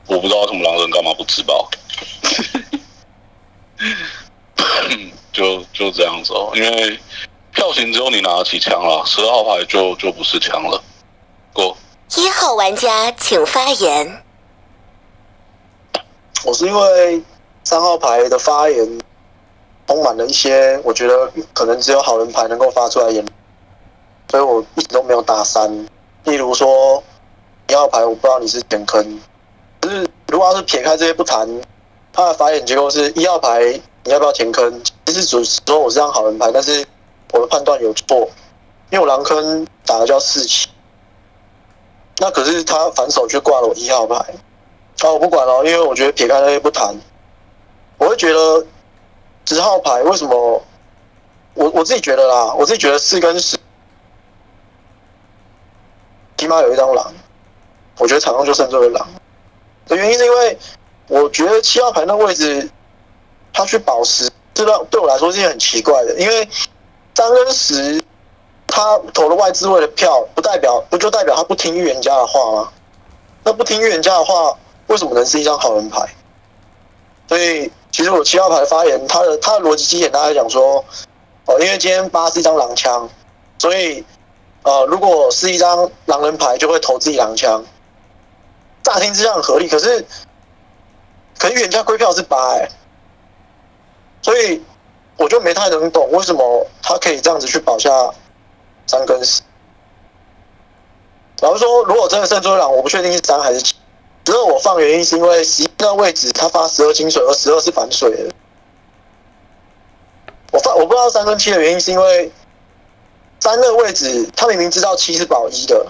我不知道什么狼人干嘛不自爆。就就这样子哦，因为票型只有你拿得起枪了，十二号牌就就不是枪了。过，一号玩家请发言。我是因为三号牌的发言充满了一些，我觉得可能只有好人牌能够发出来言，所以我一直都没有打三。例如说一号牌，我不知道你是填坑，可是如果要是撇开这些不谈，他的发言结构是一号牌你要不要填坑？其实主持说我是张好人牌，但是我的判断有错，因为我狼坑打的叫四七，那可是他反手去挂了我一号牌。啊，我不管了，因为我觉得撇开那些不谈，我会觉得十号牌为什么？我我自己觉得啦，我自己觉得四跟十起码有一张狼，我觉得场上就剩这个狼。的原因是因为我觉得七号牌那位置，他去保十，这让对我来说是件很奇怪的，因为三跟十，他投了外置位的票，不代表不就代表他不听预言家的话吗？那不听预言家的话，为什么能是一张好人牌？所以其实我七号牌发言，他的他的逻辑基简单来讲说，哦，因为今天八是一张狼枪，所以呃，如果是一张狼人牌，就会投自己狼枪。乍听之下很合理，可是可是预言家归票是八哎、所以我就没太能懂为什么他可以这样子去保下三跟十。老实说，如果真的剩追狼，我不确定是三还是七，十二我放原因是因为十一那位置他发十二金水，而十二是反水的。我放我不知道三跟七的原因是因为三那个位置他明明知道七是保一的，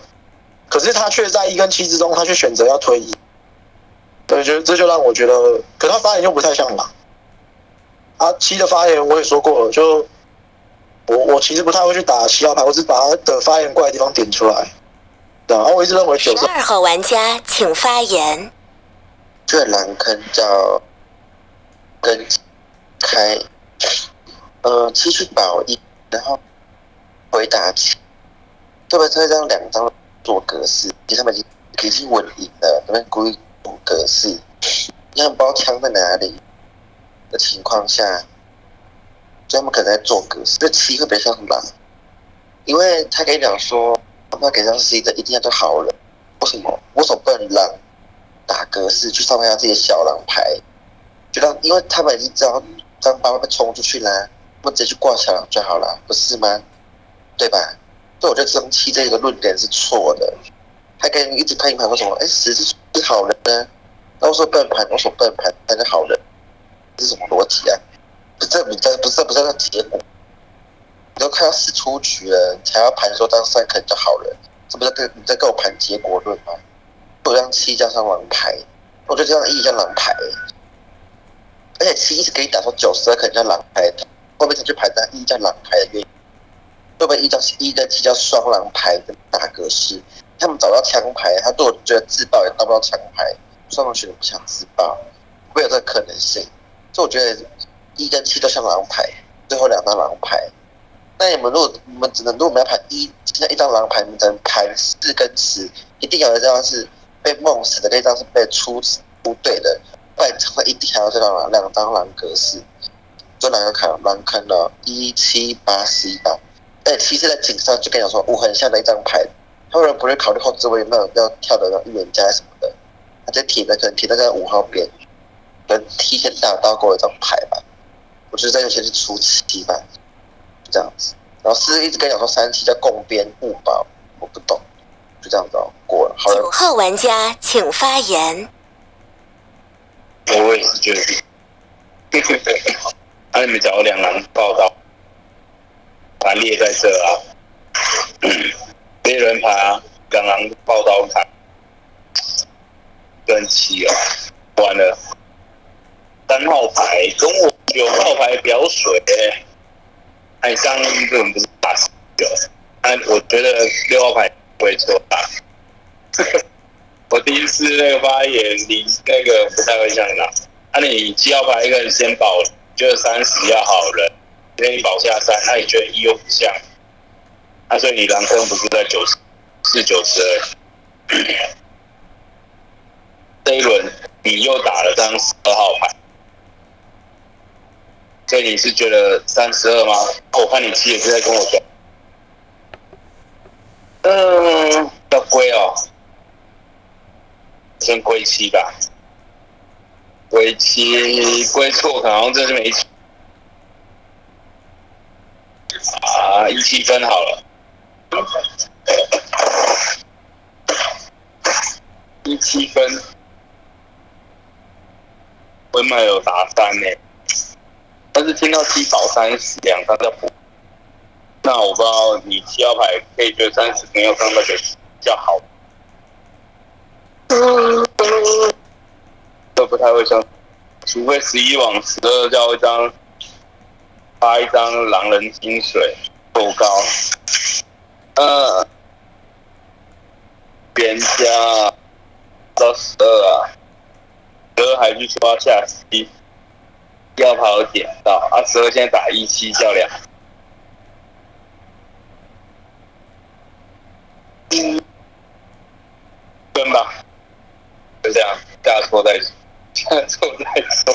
可是他却在一跟七之中，他却选择要推一。对，就这就让我觉得，可他发言就不太像狼。啊，七的发言我也说过了，就我我其实不太会去打七号牌，我只把他的发言怪的地方点出来。对啊，我一直认为九十二号玩家请发言。这蓝坑叫跟开，呃，七是保一，然后回答七，特别这张两张做格式，其实他们已经已经稳赢了，他们故意做格式，你看包枪在哪里的情况下，所以他们可能在做格式，这七会比较像狼，因为他跟你讲说，那给上 C 的一定要做好人，为什么？为什么不能让打格式去上面下自己的小狼牌？就让，因为他们已经知道张八会被冲出去啦，我直接去挂小狼就好了，不是吗？对吧？所以我觉得这张七这个论点是错的。他跟一直拍一盘，为什么？哎，十是是好人呢？那我说笨盘，我说笨盘才是好人，这是什么逻辑啊？不这不这不是不是那结果？你都快要死出局了，你才要盘说当三肯就好人，这不是跟你在跟我盘结果论吗？我让七加上狼牌，我觉得这样一张狼牌，而且七一直给你打出九十二肯叫狼牌，后面才去排单一张狼牌的原因，会不会一叫一跟七叫双狼牌跟大格式？他们找到枪牌，他对我觉得自爆也到不到枪牌，双方选择不想自爆，会有这个可能性。所以我觉得一跟七都像狼牌，最后两张狼牌。那你们如果你们只能如果我们要排一，现在一张狼牌，你们只能排四跟十，一定有一张是被梦死的，那张是被出不对的，不然会一定还要这张两张狼格式。这两个卡狼看到一七八十一把，哎，其实在井上就跟你说五很像的一张牌。他们不会考虑后置位有没有要跳的预言家什么的，他在铁的可能铁在在五号边，跟提前打到过一张牌吧。我觉得这个先是初期吧，就这样子。然后是一直跟讲说三期叫共编互保，我不懂，就这样子过了。好九号玩家请发言。我也是觉得是。那 你们找两狼报道，把列在这啊。猎人牌啊，刚刚报道卡跟七哦，完了，三号牌跟我九号牌表水，哎，刚刚根本不是大十九，哎，我觉得六号牌不会错吧。我第一次那个发言，你那个不太会像那，那你七号牌一个人先保，觉得三十要好人，愿意保下三，那你觉得一又不像。那所以你狼坑不是在九十四九十二，这一轮你又打了张十二号牌，所以你是觉得三十二吗？我看你七也是在跟我讲，嗯，要归哦，先归七吧，归七归错，可能这是没啊，一七分好了。一七分，温麦有打三呢，但是听到七保三十两张的补，那我不知道你七号牌可以觉得三十没有刚那个比较好，都不太会像，除非十一往十二交一张，发一张狼人金水够高。呃，边家到十二啊，十二还去刷下七，要跑点到啊，十二现在打一七较量，分吧，就这样，下错再说，下错再说，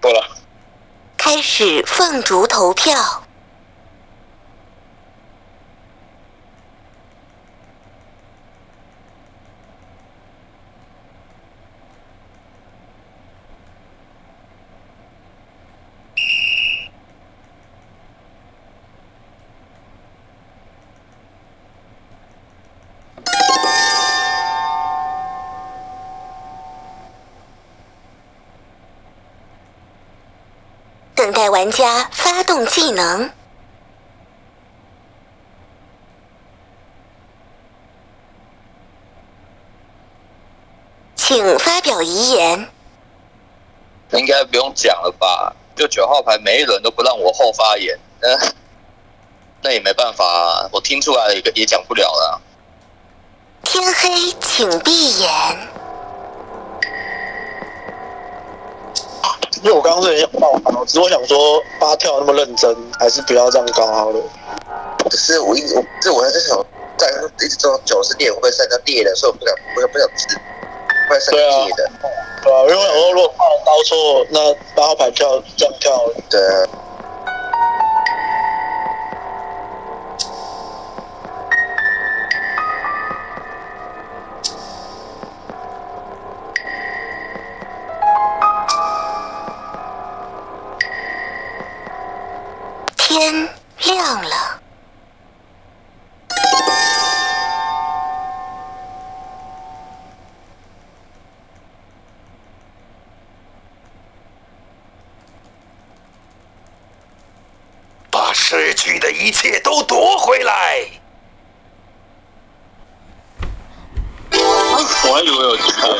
错了。开始凤竹投票。等待玩家发动技能，请发表遗言。应该不用讲了吧？就九号牌每一轮都不让我后发言，那那也没办法啊，我听出来了也也讲不了了。天黑，请闭眼。因为我刚刚是很想爆发，只是我想说八跳那么认真，还是不要这样搞好了。可是我一直我这我还是想，在一直做九十点会不会三张裂的，所以我不敢不想不想吃，会三对啊裂的。对啊，因为我想说，如果怕人刀错，那八号牌跳这样跳，对啊，